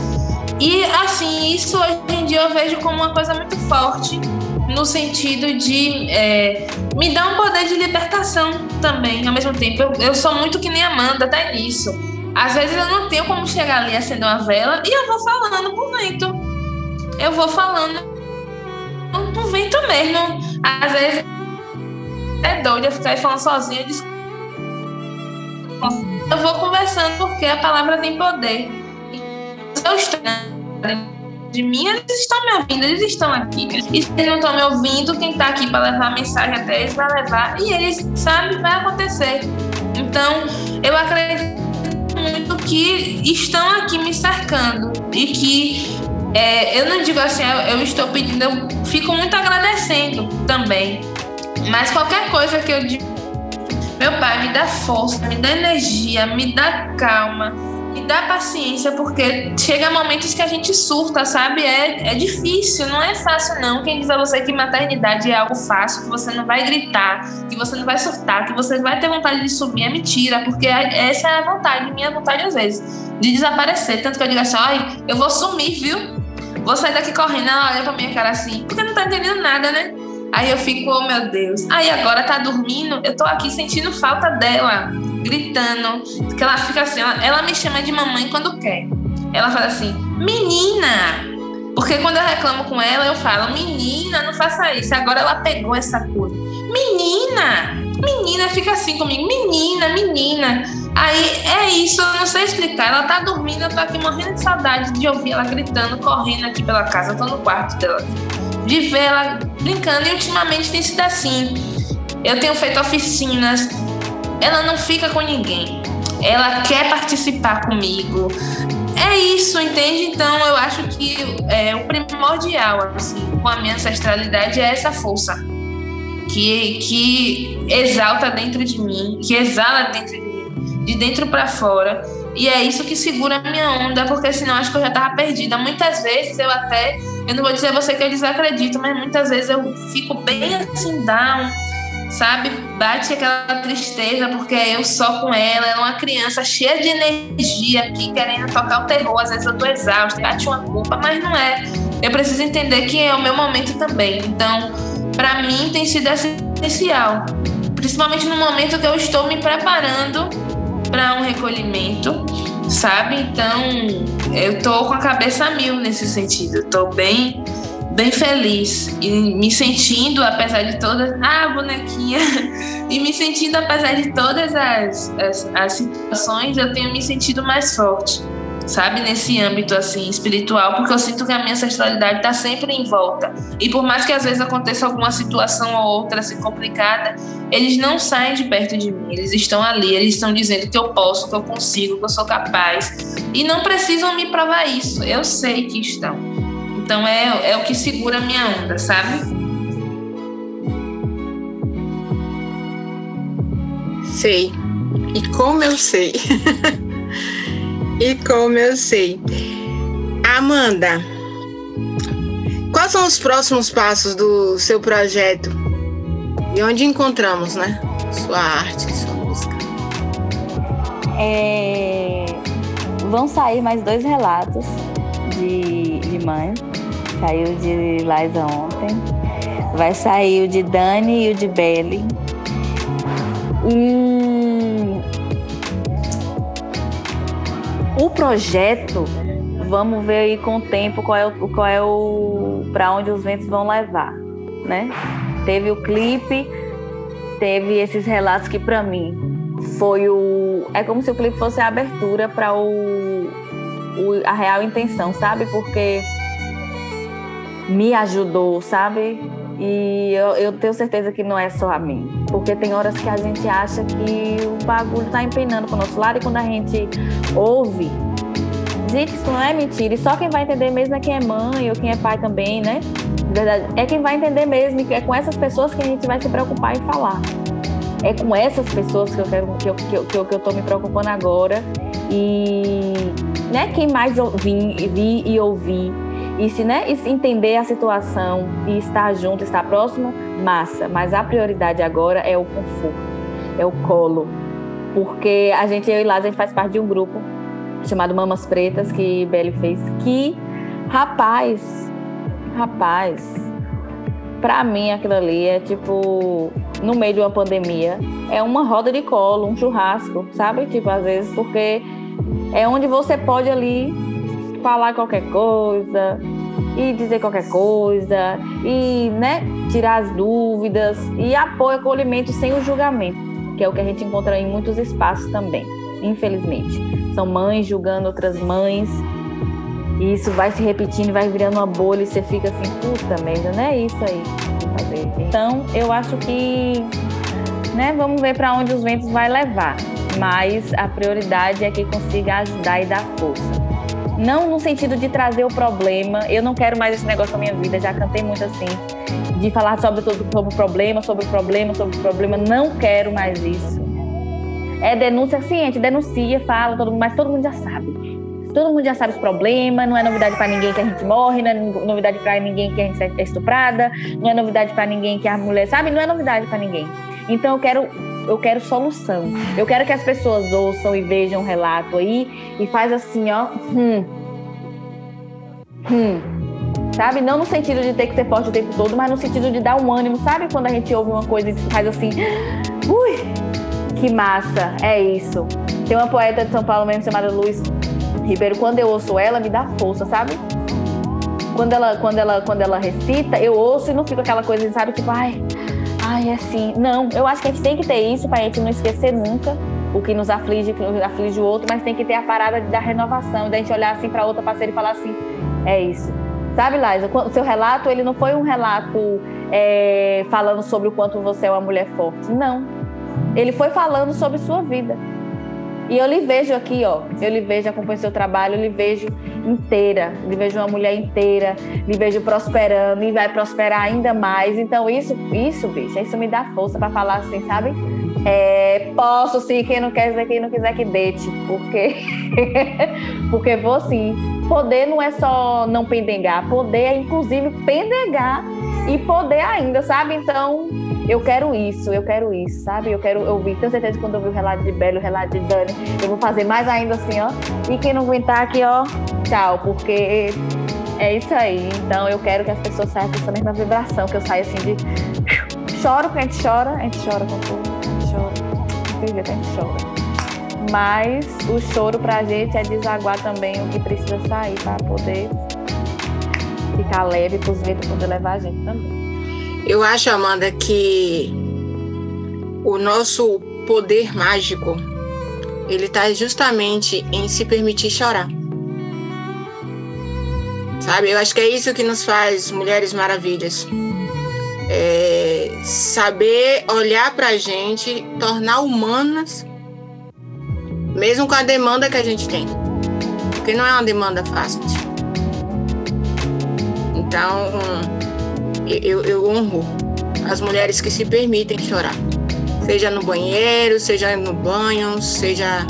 E assim, isso hoje em dia eu vejo como uma coisa muito forte no sentido de é, me dar um poder de libertação também, ao mesmo tempo. Eu, eu sou muito que nem Amanda, até nisso. Às vezes eu não tenho como chegar ali acender uma vela e eu vou falando pro vento. Eu vou falando pro vento mesmo. Às vezes é doido eu ficar falando sozinha. Eu vou conversando porque a palavra tem poder. Eu estou de mim, eles estão me ouvindo, eles estão aqui. E se eles não estão me ouvindo, quem está aqui para levar a mensagem até eles vai levar. E eles, sabe, vai acontecer. Então, eu acredito muito que estão aqui me cercando e que é, eu não digo assim, eu, eu, estou pedindo, eu fico muito agradecendo também. Mas qualquer coisa que eu digo, meu pai, me dá força, me dá energia, me dá calma e dá paciência, porque chega momentos que a gente surta, sabe? É, é difícil, não é fácil, não. Quem diz a você que maternidade é algo fácil, que você não vai gritar, que você não vai surtar, que você vai ter vontade de subir, é mentira, porque essa é a vontade, minha vontade às vezes, de desaparecer. Tanto que eu digo assim, ai, eu vou sumir, viu? Vou sair daqui correndo, ela olha pra minha cara assim, porque não tá entendendo nada, né? Aí eu fico, oh meu Deus. Aí agora tá dormindo, eu tô aqui sentindo falta dela gritando, que ela fica assim, ela, ela me chama de mamãe quando quer. Ela fala assim, menina! Porque quando eu reclamo com ela, eu falo, menina, não faça isso. Agora ela pegou essa coisa. Menina! Menina, fica assim comigo, menina, menina. Aí é isso, eu não sei explicar. Ela tá dormindo, eu tô aqui morrendo de saudade de ouvir ela gritando, correndo aqui pela casa. Eu tô no quarto dela. De ver ela brincando, e ultimamente tem sido assim. Eu tenho feito oficinas, ela não fica com ninguém. Ela quer participar comigo. É isso, entende? Então eu acho que é, o primordial, assim, com a minha ancestralidade é essa força que, que exalta dentro de mim, que exala dentro de mim, de dentro para fora. E é isso que segura a minha onda, porque senão acho que eu já tava perdida. Muitas vezes eu até, eu não vou dizer a você que eu desacredito, mas muitas vezes eu fico bem assim, down sabe? Bate aquela tristeza porque é eu só com ela, ela é uma criança cheia de energia aqui, querendo tocar o terror. Às vezes eu tô exausta, bate uma culpa, mas não é. Eu preciso entender que é o meu momento também. Então, para mim tem sido essencial, principalmente no momento que eu estou me preparando para um recolhimento, sabe? Então, eu tô com a cabeça mil nesse sentido. Eu tô bem bem feliz e me sentindo, apesar de todas. Ah, bonequinha! E me sentindo, apesar de todas as, as, as situações, eu tenho me sentido mais forte, sabe? Nesse âmbito assim espiritual, porque eu sinto que a minha ancestralidade está sempre em volta. E por mais que às vezes aconteça alguma situação ou outra assim complicada, eles não saem de perto de mim, eles estão ali, eles estão dizendo que eu posso, que eu consigo, que eu sou capaz. E não precisam me provar isso, eu sei que estão. Então é, é o que segura a minha onda, sabe? Sei. E como eu sei. e como eu sei. Amanda, quais são os próximos passos do seu projeto? E onde encontramos, né? Sua arte, sua música. É... Vão sair mais dois relatos de, de mãe Saiu de Liza ontem. Vai sair o de Dani e o de Belly. Projeto, vamos ver aí com o tempo qual é o, qual é o para onde os ventos vão levar, né? Teve o clipe, teve esses relatos que para mim foi o é como se o clipe fosse a abertura para o, o, a real intenção, sabe? Porque me ajudou, sabe? E eu, eu, tenho certeza que não é só a mim. Porque tem horas que a gente acha que o bagulho tá empenando pro nosso lado e quando a gente ouve, gente, isso não é mentira. E só quem vai entender mesmo é quem é mãe ou quem é pai também, né? Verdade, é quem vai entender mesmo. E é com essas pessoas que a gente vai se preocupar em falar. É com essas pessoas que eu quero que eu, que eu, que eu, que eu tô me preocupando agora. E né, quem mais vi, vi e ouvir e se, né, e entender a situação e estar junto, estar próximo, massa, mas a prioridade agora é o conforto, é o colo. Porque a gente, eu e Lázaro, a gente faz parte de um grupo chamado Mamas Pretas, que Beli fez, que, rapaz, rapaz, para mim aquilo ali é tipo, no meio de uma pandemia, é uma roda de colo, um churrasco, sabe? Tipo, às vezes, porque é onde você pode ali falar qualquer coisa e dizer qualquer coisa e, né, tirar as dúvidas e apoio, acolhimento sem o julgamento, que é o que a gente encontra em muitos espaços também, infelizmente. São mães julgando outras mães e isso vai se repetindo, vai virando uma bolha e você fica assim, puta merda, não é isso aí. Então, eu acho que, né, vamos ver para onde os ventos vai levar. Mas a prioridade é que consiga ajudar e dar força. Não no sentido de trazer o problema. Eu não quero mais esse negócio na minha vida. Já cantei muito assim, de falar sobre todo sobre o problema, sobre o problema, sobre o problema. Não quero mais isso. É denúncia, sim, a gente denuncia, fala, todo mundo, mas todo mundo já sabe. Todo mundo já sabe os problemas, não é novidade para ninguém que a gente morre, não é novidade para ninguém que a gente é estuprada, não é novidade para ninguém que a mulher, sabe? Não é novidade para ninguém. Então eu quero eu quero solução. Eu quero que as pessoas ouçam e vejam o relato aí e faz assim, ó, hum. Hum. Sabe? Não no sentido de ter que ser forte o tempo todo, mas no sentido de dar um ânimo. Sabe quando a gente ouve uma coisa e faz assim, ui, que massa, é isso. Tem uma poeta de São Paulo mesmo chamada Luiz Ribeiro, quando eu ouço ela, me dá força, sabe? Quando ela, quando ela, quando ela recita, eu ouço e não fico aquela coisa, sabe? Tipo, ai, ai, é assim. Não, eu acho que a gente tem que ter isso para a gente não esquecer nunca o que nos aflige, que nos aflige o outro, mas tem que ter a parada da renovação, da gente olhar assim para outra parceira e falar assim, é isso. Sabe, Liza, o seu relato, ele não foi um relato é, falando sobre o quanto você é uma mulher forte. Não. Ele foi falando sobre sua vida. E eu lhe vejo aqui, ó. Eu lhe vejo, acompanho seu trabalho, eu lhe vejo inteira. Lhe vejo uma mulher inteira, lhe vejo prosperando e vai prosperar ainda mais. Então, isso, isso, bicho, isso me dá força para falar assim, sabe? É, posso sim, quem não quer dizer, quem não quiser que deite, porque porque vou sim. Poder não é só não pendengar, poder é inclusive pendengar e poder ainda, sabe? Então, eu quero isso, eu quero isso, sabe? Eu quero ouvir. Tenho certeza que quando eu ouvir o relato de Belo, o relato de Dani, eu vou fazer mais ainda assim, ó. E quem não aguentar aqui, ó, tchau, porque é isso aí. Então eu quero que as pessoas saiam com essa mesma vibração, que eu saia assim de. Choro porque a gente chora, a gente chora com tudo, a gente chora. Jeito, a gente chora. Mas o choro pra gente é desaguar também o que precisa sair para poder ficar leve para os ventos poder levar a gente também. Eu acho, Amanda, que o nosso poder mágico ele está justamente em se permitir chorar. Sabe? Eu acho que é isso que nos faz mulheres maravilhas. É saber olhar para a gente, tornar humanas, mesmo com a demanda que a gente tem. Porque não é uma demanda fácil. Então, eu, eu honro as mulheres que se permitem chorar. Seja no banheiro, seja no banho, seja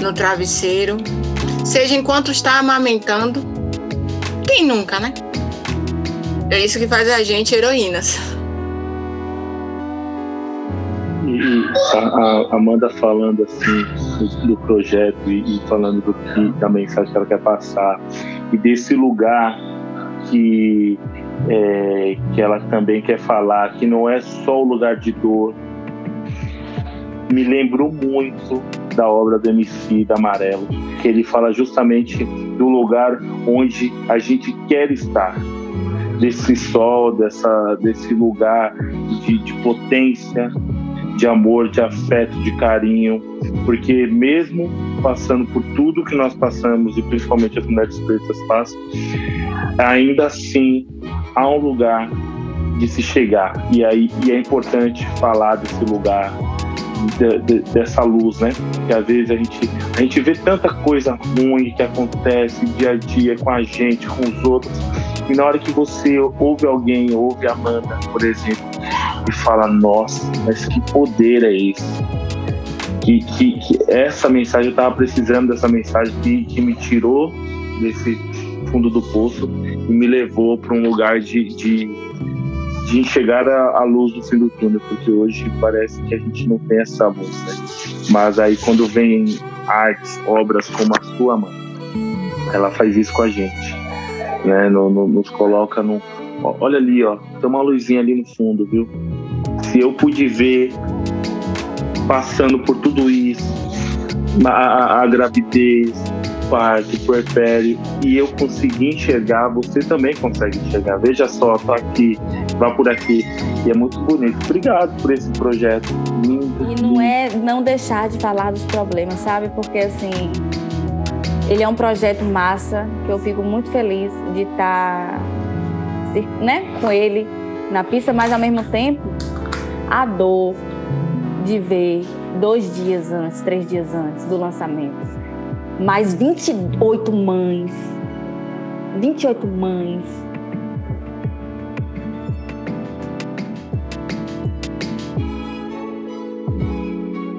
no travesseiro, seja enquanto está amamentando. Quem nunca, né? É isso que faz a gente heroínas. E a, a Amanda falando assim do, projeto e, falando do que da mensagem que ela quer passar e desse lugar que é, que ela também quer falar, que não é só o lugar de dor. Me lembrou muito da obra do MC da Amarelo, que ele fala justamente do lugar onde a gente quer estar, desse sol, dessa, desse lugar de, de potência, de amor, de afeto, de carinho, porque mesmo passando por tudo que nós passamos e principalmente as mulheres pretas passam, ainda assim há um lugar de se chegar e aí e é importante falar desse lugar de, de, dessa luz, né? Que às vezes a gente a gente vê tanta coisa ruim que acontece dia a dia com a gente, com os outros e na hora que você ouve alguém, ouve a Amanda, por exemplo, fala, nossa, mas que poder é esse? Que, que, que essa mensagem, eu estava precisando dessa mensagem que, que me tirou desse fundo do poço e me levou para um lugar de, de, de enxergar a, a, luz do fim do túnel, porque hoje parece que a gente não tem essa luz, né? Mas aí quando vem artes, obras como a sua mãe, ela faz isso com a gente, né? No, no, nos coloca no, olha ali, ó, tem uma luzinha ali no fundo, viu? Se eu pude ver passando por tudo isso, a, a, a gravidez, parto, puerpério, e eu consegui enxergar, você também consegue enxergar. Veja só, tô aqui, vá por aqui. E é muito bonito. Obrigado por esse projeto. Lindo. E não é não deixar de falar dos problemas, sabe? Porque assim, ele é um projeto massa, que eu fico muito feliz de estar tá, né, com ele na pista, mas ao mesmo tempo a dor de ver dois dias antes, três dias antes do lançamento mais 28 mães. 28 mães.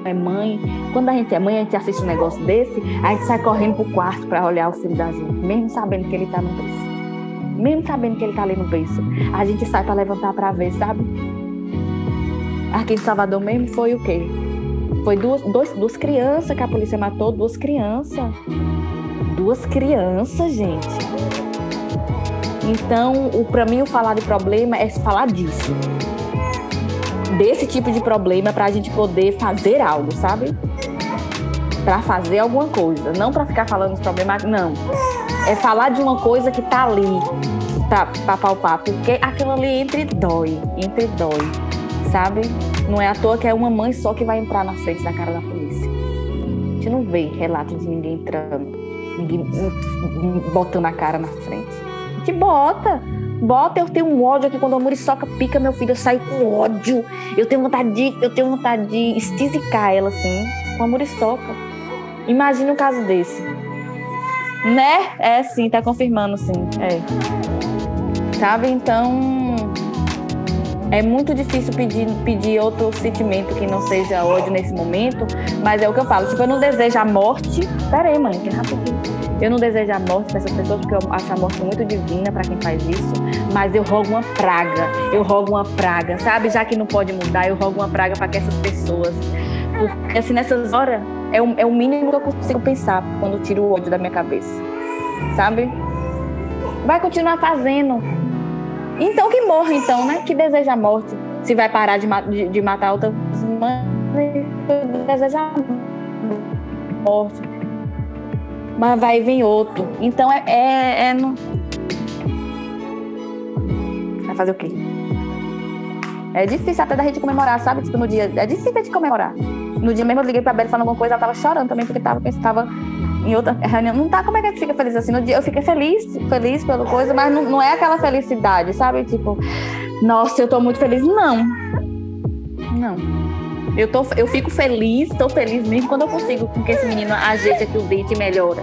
É mãe. Quando a gente é mãe, a gente assiste um negócio desse, a gente sai correndo pro quarto para olhar o filho da gente, mesmo sabendo que ele tá no berço. Mesmo sabendo que ele tá ali no berço. A gente sai para levantar para ver, sabe? Aqui em Salvador mesmo foi o quê? Foi duas, dois, duas crianças que a polícia matou, duas crianças. Duas crianças, gente. Então, para mim o falar de problema é falar disso. Desse tipo de problema para a gente poder fazer algo, sabe? Para fazer alguma coisa, não para ficar falando dos problemas, não. É falar de uma coisa que tá ali para palpar, porque aquilo ali entre dói, entre dói, sabe? Não é à toa que é uma mãe só que vai entrar na frente da cara da polícia. A gente não vê relato de ninguém entrando, ninguém botando a cara na frente. A gente bota. Bota, eu tenho um ódio aqui quando a muriçoca pica meu filho, eu saio com ódio. Eu tenho vontade de, eu tenho vontade de estisicar ela assim, com a muriçoca. Imagina um caso desse. Né? É sim, tá confirmando sim. É. Sabe? Então, é muito difícil pedir, pedir outro sentimento que não seja ódio nesse momento, mas é o que eu falo. Tipo, eu não desejo a morte. Pera aí, mãe, que rapidinho. Eu não desejo a morte para essas pessoas, porque eu acho a morte muito divina para quem faz isso, mas eu rogo uma praga. Eu rogo uma praga, sabe? Já que não pode mudar, eu rogo uma praga para que essas pessoas. Porque, assim, nessas horas, é o, é o mínimo que eu consigo pensar quando eu tiro o ódio da minha cabeça, sabe? Vai continuar fazendo, então que morra, então, né? Que deseja a morte. Se vai parar de, de, de matar outras mães, deseja a morte. Mas vai vir outro. Então é, é, é no... Vai fazer o quê? É difícil até da gente comemorar, sabe? Tipo, no dia. É difícil de comemorar. No dia mesmo eu liguei pra Bela falando alguma coisa, ela tava chorando também, porque tava, tava em outra reunião. Não tá como é que a gente fica feliz assim. No dia eu fiquei feliz, feliz pela coisa, mas não, não é aquela felicidade, sabe? Tipo, nossa, eu tô muito feliz. Não. Não. Eu, tô, eu fico feliz, tô feliz mesmo quando eu consigo com que esse menino ajeite aqui o dente melhora.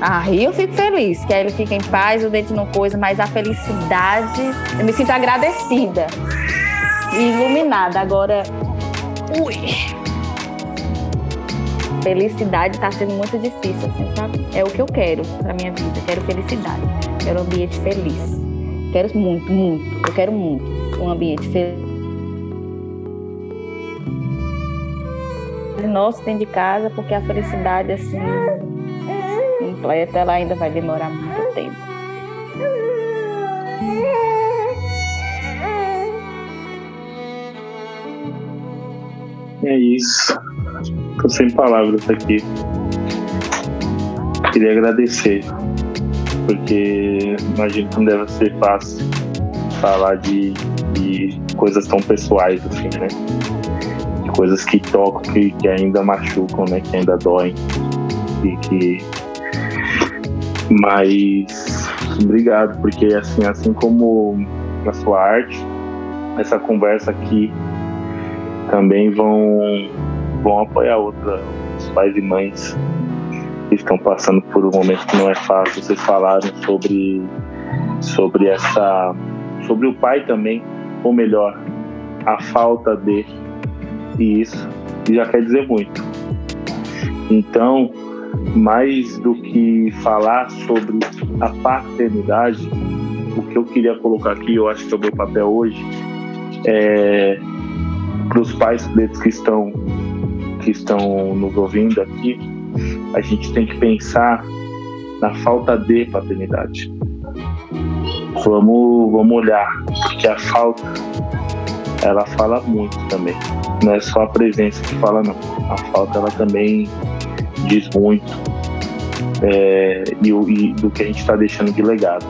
Aí eu fico feliz, que aí ele fica em paz, o dente não coisa, mas a felicidade, eu me sinto agradecida e iluminada. Agora, ui, felicidade está sendo muito difícil, assim, sabe? É o que eu quero para minha vida. Quero felicidade. Quero um ambiente feliz. Quero muito, muito. Eu quero muito um ambiente feliz. Nosso dentro de casa, porque a felicidade, assim, completa, ela ainda vai demorar muito tempo. É isso. Tô sem palavras aqui. Queria agradecer, porque imagino que não deve ser fácil falar de, de coisas tão pessoais assim, né? De coisas que tocam, que, que ainda machucam, né? Que ainda doem. E que. Mas obrigado, porque assim, assim como na sua arte, essa conversa aqui também vão vão apoiar outros pais e mães que estão passando por um momento que não é fácil. Vocês falaram sobre, sobre essa. sobre o pai também, ou melhor, a falta de. E isso já quer dizer muito. Então, mais do que falar sobre a paternidade, o que eu queria colocar aqui, eu acho que é o meu papel hoje, é para os pais pretos que estão que estão nos ouvindo aqui, a gente tem que pensar na falta de paternidade. Vamos, vamos olhar, porque a falta ela fala muito também. Não é só a presença que fala, não. A falta ela também diz muito é, e, e do que a gente está deixando de legado.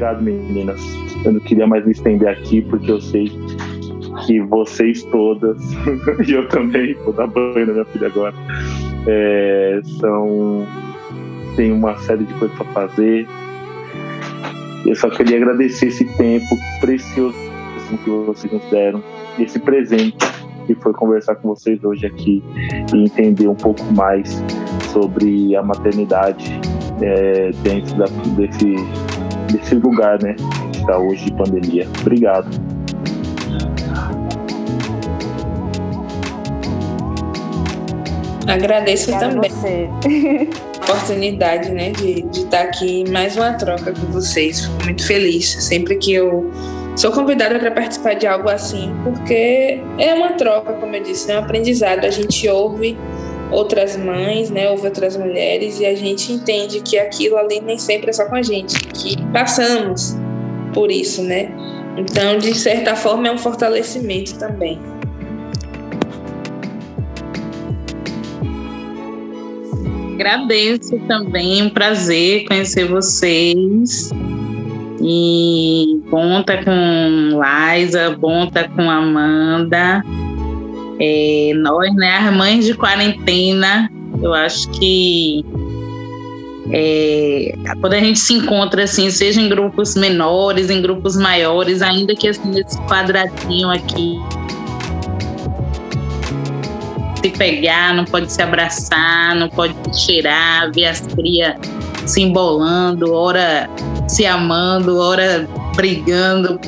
Obrigado, meninas. Eu não queria mais me estender aqui, porque eu sei que vocês todas, e eu também, vou dar banho na minha filha agora, é, são. tem uma série de coisas para fazer. Eu só queria agradecer esse tempo precioso que vocês nos deram, esse presente que foi conversar com vocês hoje aqui e entender um pouco mais sobre a maternidade é, dentro da, desse, desse lugar, né? Que está hoje de pandemia. Obrigado. Agradeço também a oportunidade né, de, de estar aqui em mais uma troca com vocês. Fico muito feliz sempre que eu sou convidada para participar de algo assim, porque é uma troca, como eu disse, é um aprendizado. A gente ouve outras mães, né, ouve outras mulheres e a gente entende que aquilo ali nem sempre é só com a gente, que passamos por isso, né? Então, de certa forma, é um fortalecimento também. Agradeço também, um prazer conhecer vocês. E tá com Liza, tá com Amanda. É, nós, né, as mães de quarentena, eu acho que é, quando a gente se encontra assim, seja em grupos menores, em grupos maiores, ainda que assim, nesse quadradinho aqui, se pegar, não pode se abraçar, não pode cheirar, ver as crias se embolando, ora se amando, ora brigando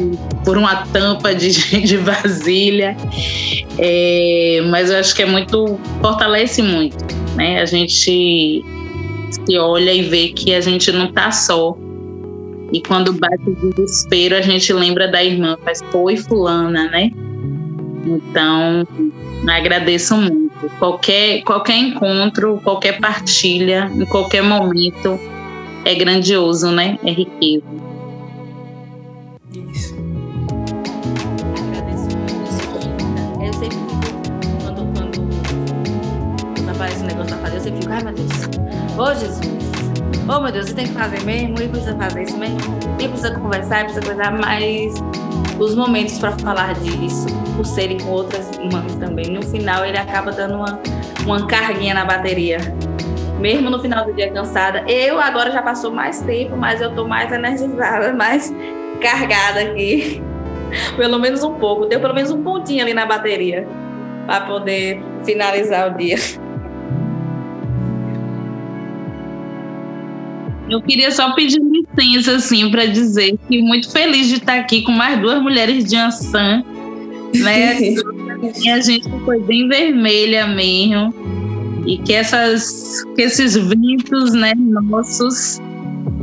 por, uma tampa de, de vasilha. É, mas eu acho que é muito, fortalece muito, né? A gente se olha e vê que a gente não está só. E quando bate o desespero, a gente lembra da irmã, faz foi fulana, né? Então, agradeço muito. Qualquer, qualquer encontro, qualquer partilha, em qualquer momento, é grandioso, né? É riqueza. Sempre fico, ai meu Deus, ô Jesus, ô meu Deus, você tem que fazer mesmo, e precisa fazer isso mesmo, e precisa conversar, e precisa coisar, mas os momentos para falar disso, por serem com outras mães também, no final ele acaba dando uma, uma carguinha na bateria mesmo no final do dia cansada. Eu agora já passou mais tempo, mas eu tô mais energizada, mais carregada aqui. Pelo menos um pouco. Deu pelo menos um pontinho ali na bateria para poder finalizar o dia. Eu queria só pedir licença, assim, para dizer que muito feliz de estar aqui com mais duas mulheres de Ansan, né? e a gente foi bem vermelha mesmo e que essas que esses ventos né nossos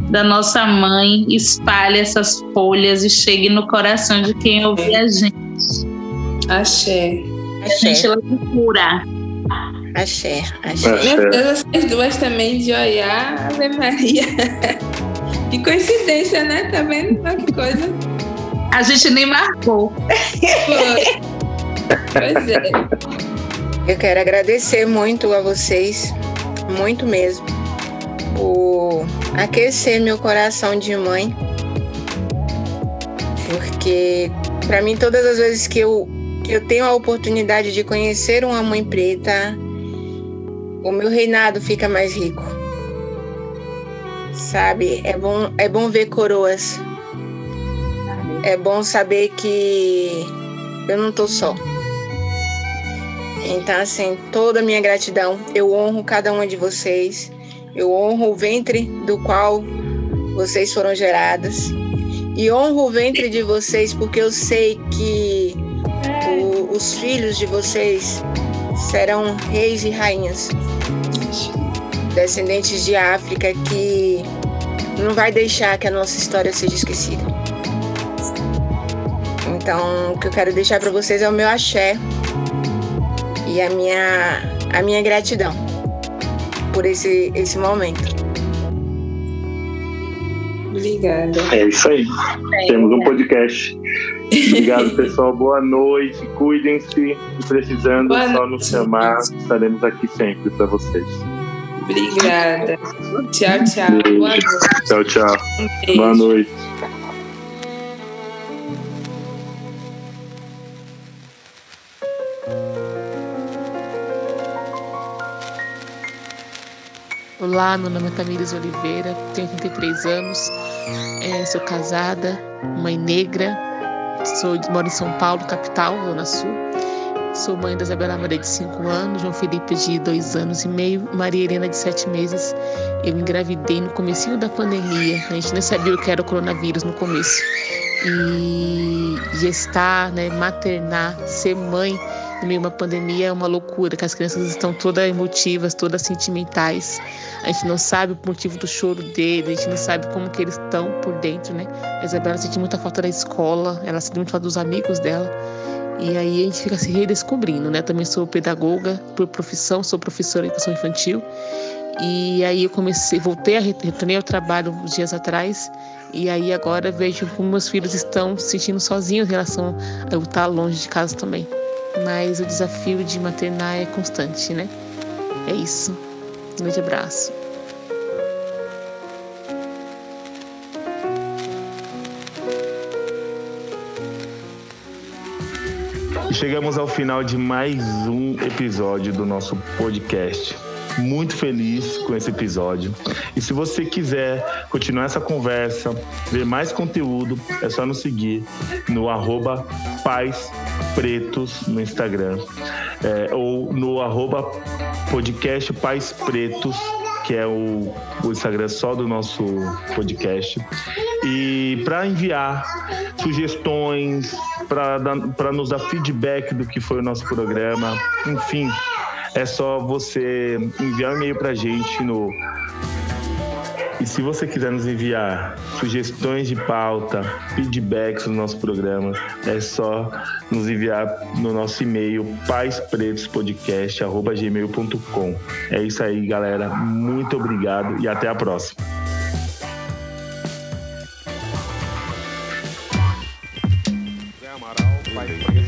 da nossa mãe espalhe essas folhas e chegue no coração de quem ouve a gente Axé. a gente lá cura Axé, axé. Axé. Meu Deus, essas duas também de olhar, Ave Maria. Que coincidência, né? Tá vendo? Que coisa. a gente nem marcou Foi. Pois é. Eu quero agradecer muito a vocês, muito mesmo, por aquecer meu coração de mãe. Porque, para mim, todas as vezes que eu, que eu tenho a oportunidade de conhecer uma mãe preta, o meu reinado fica mais rico. Sabe? É bom, é bom ver coroas. É bom saber que eu não tô só. Então, assim, toda a minha gratidão. Eu honro cada uma de vocês. Eu honro o ventre do qual vocês foram geradas. E honro o ventre de vocês porque eu sei que o, os filhos de vocês serão reis e rainhas, descendentes de África que não vai deixar que a nossa história seja esquecida. Então, o que eu quero deixar para vocês é o meu axé e a minha, a minha gratidão por esse, esse momento. Obrigada. É isso aí. É, Temos um podcast. Obrigado, pessoal. Boa noite. Cuidem-se. Precisando, Boa só nos chamar. Estaremos aqui sempre para vocês. Obrigada. Tchau, tchau. Boa noite. Tchau, tchau. Boa noite. Olá, meu nome é Tamires Oliveira, tenho 33 anos, é, sou casada, mãe negra, sou, moro em São Paulo, capital, Zona Sul. Sou mãe da Isabela Maria de 5 anos, João Felipe de 2 anos e meio, Maria Helena de 7 meses. Eu engravidei no comecinho da pandemia, a gente nem sabia o que era o coronavírus no começo. E gestar, né, maternar, ser mãe no meio de uma pandemia é uma loucura, que as crianças estão todas emotivas, todas sentimentais. A gente não sabe o motivo do choro deles, a gente não sabe como que eles estão por dentro, né? A Isabela sente muita falta da escola, ela sente muita falta dos amigos dela. E aí a gente fica se redescobrindo, né? Também sou pedagoga por profissão, sou professora de educação infantil. E aí eu comecei, voltei a retornei ao trabalho uns dias atrás. E aí agora vejo como meus filhos estão se sentindo sozinhos em relação a eu estar longe de casa também mas o desafio de maternar é constante, né? É isso. Um grande abraço. Chegamos ao final de mais um episódio do nosso podcast muito feliz com esse episódio. E se você quiser continuar essa conversa, ver mais conteúdo, é só nos seguir no arroba Pais Pretos no Instagram. É, ou no arroba podcast Pais Pretos, que é o, o Instagram só do nosso podcast. E para enviar sugestões, para nos dar feedback do que foi o nosso programa, enfim, é só você enviar um e-mail para gente no. E se você quiser nos enviar sugestões de pauta, feedbacks no nosso programa, é só nos enviar no nosso e-mail paispretospodcast.gmail.com. É isso aí, galera. Muito obrigado e até a próxima. 119.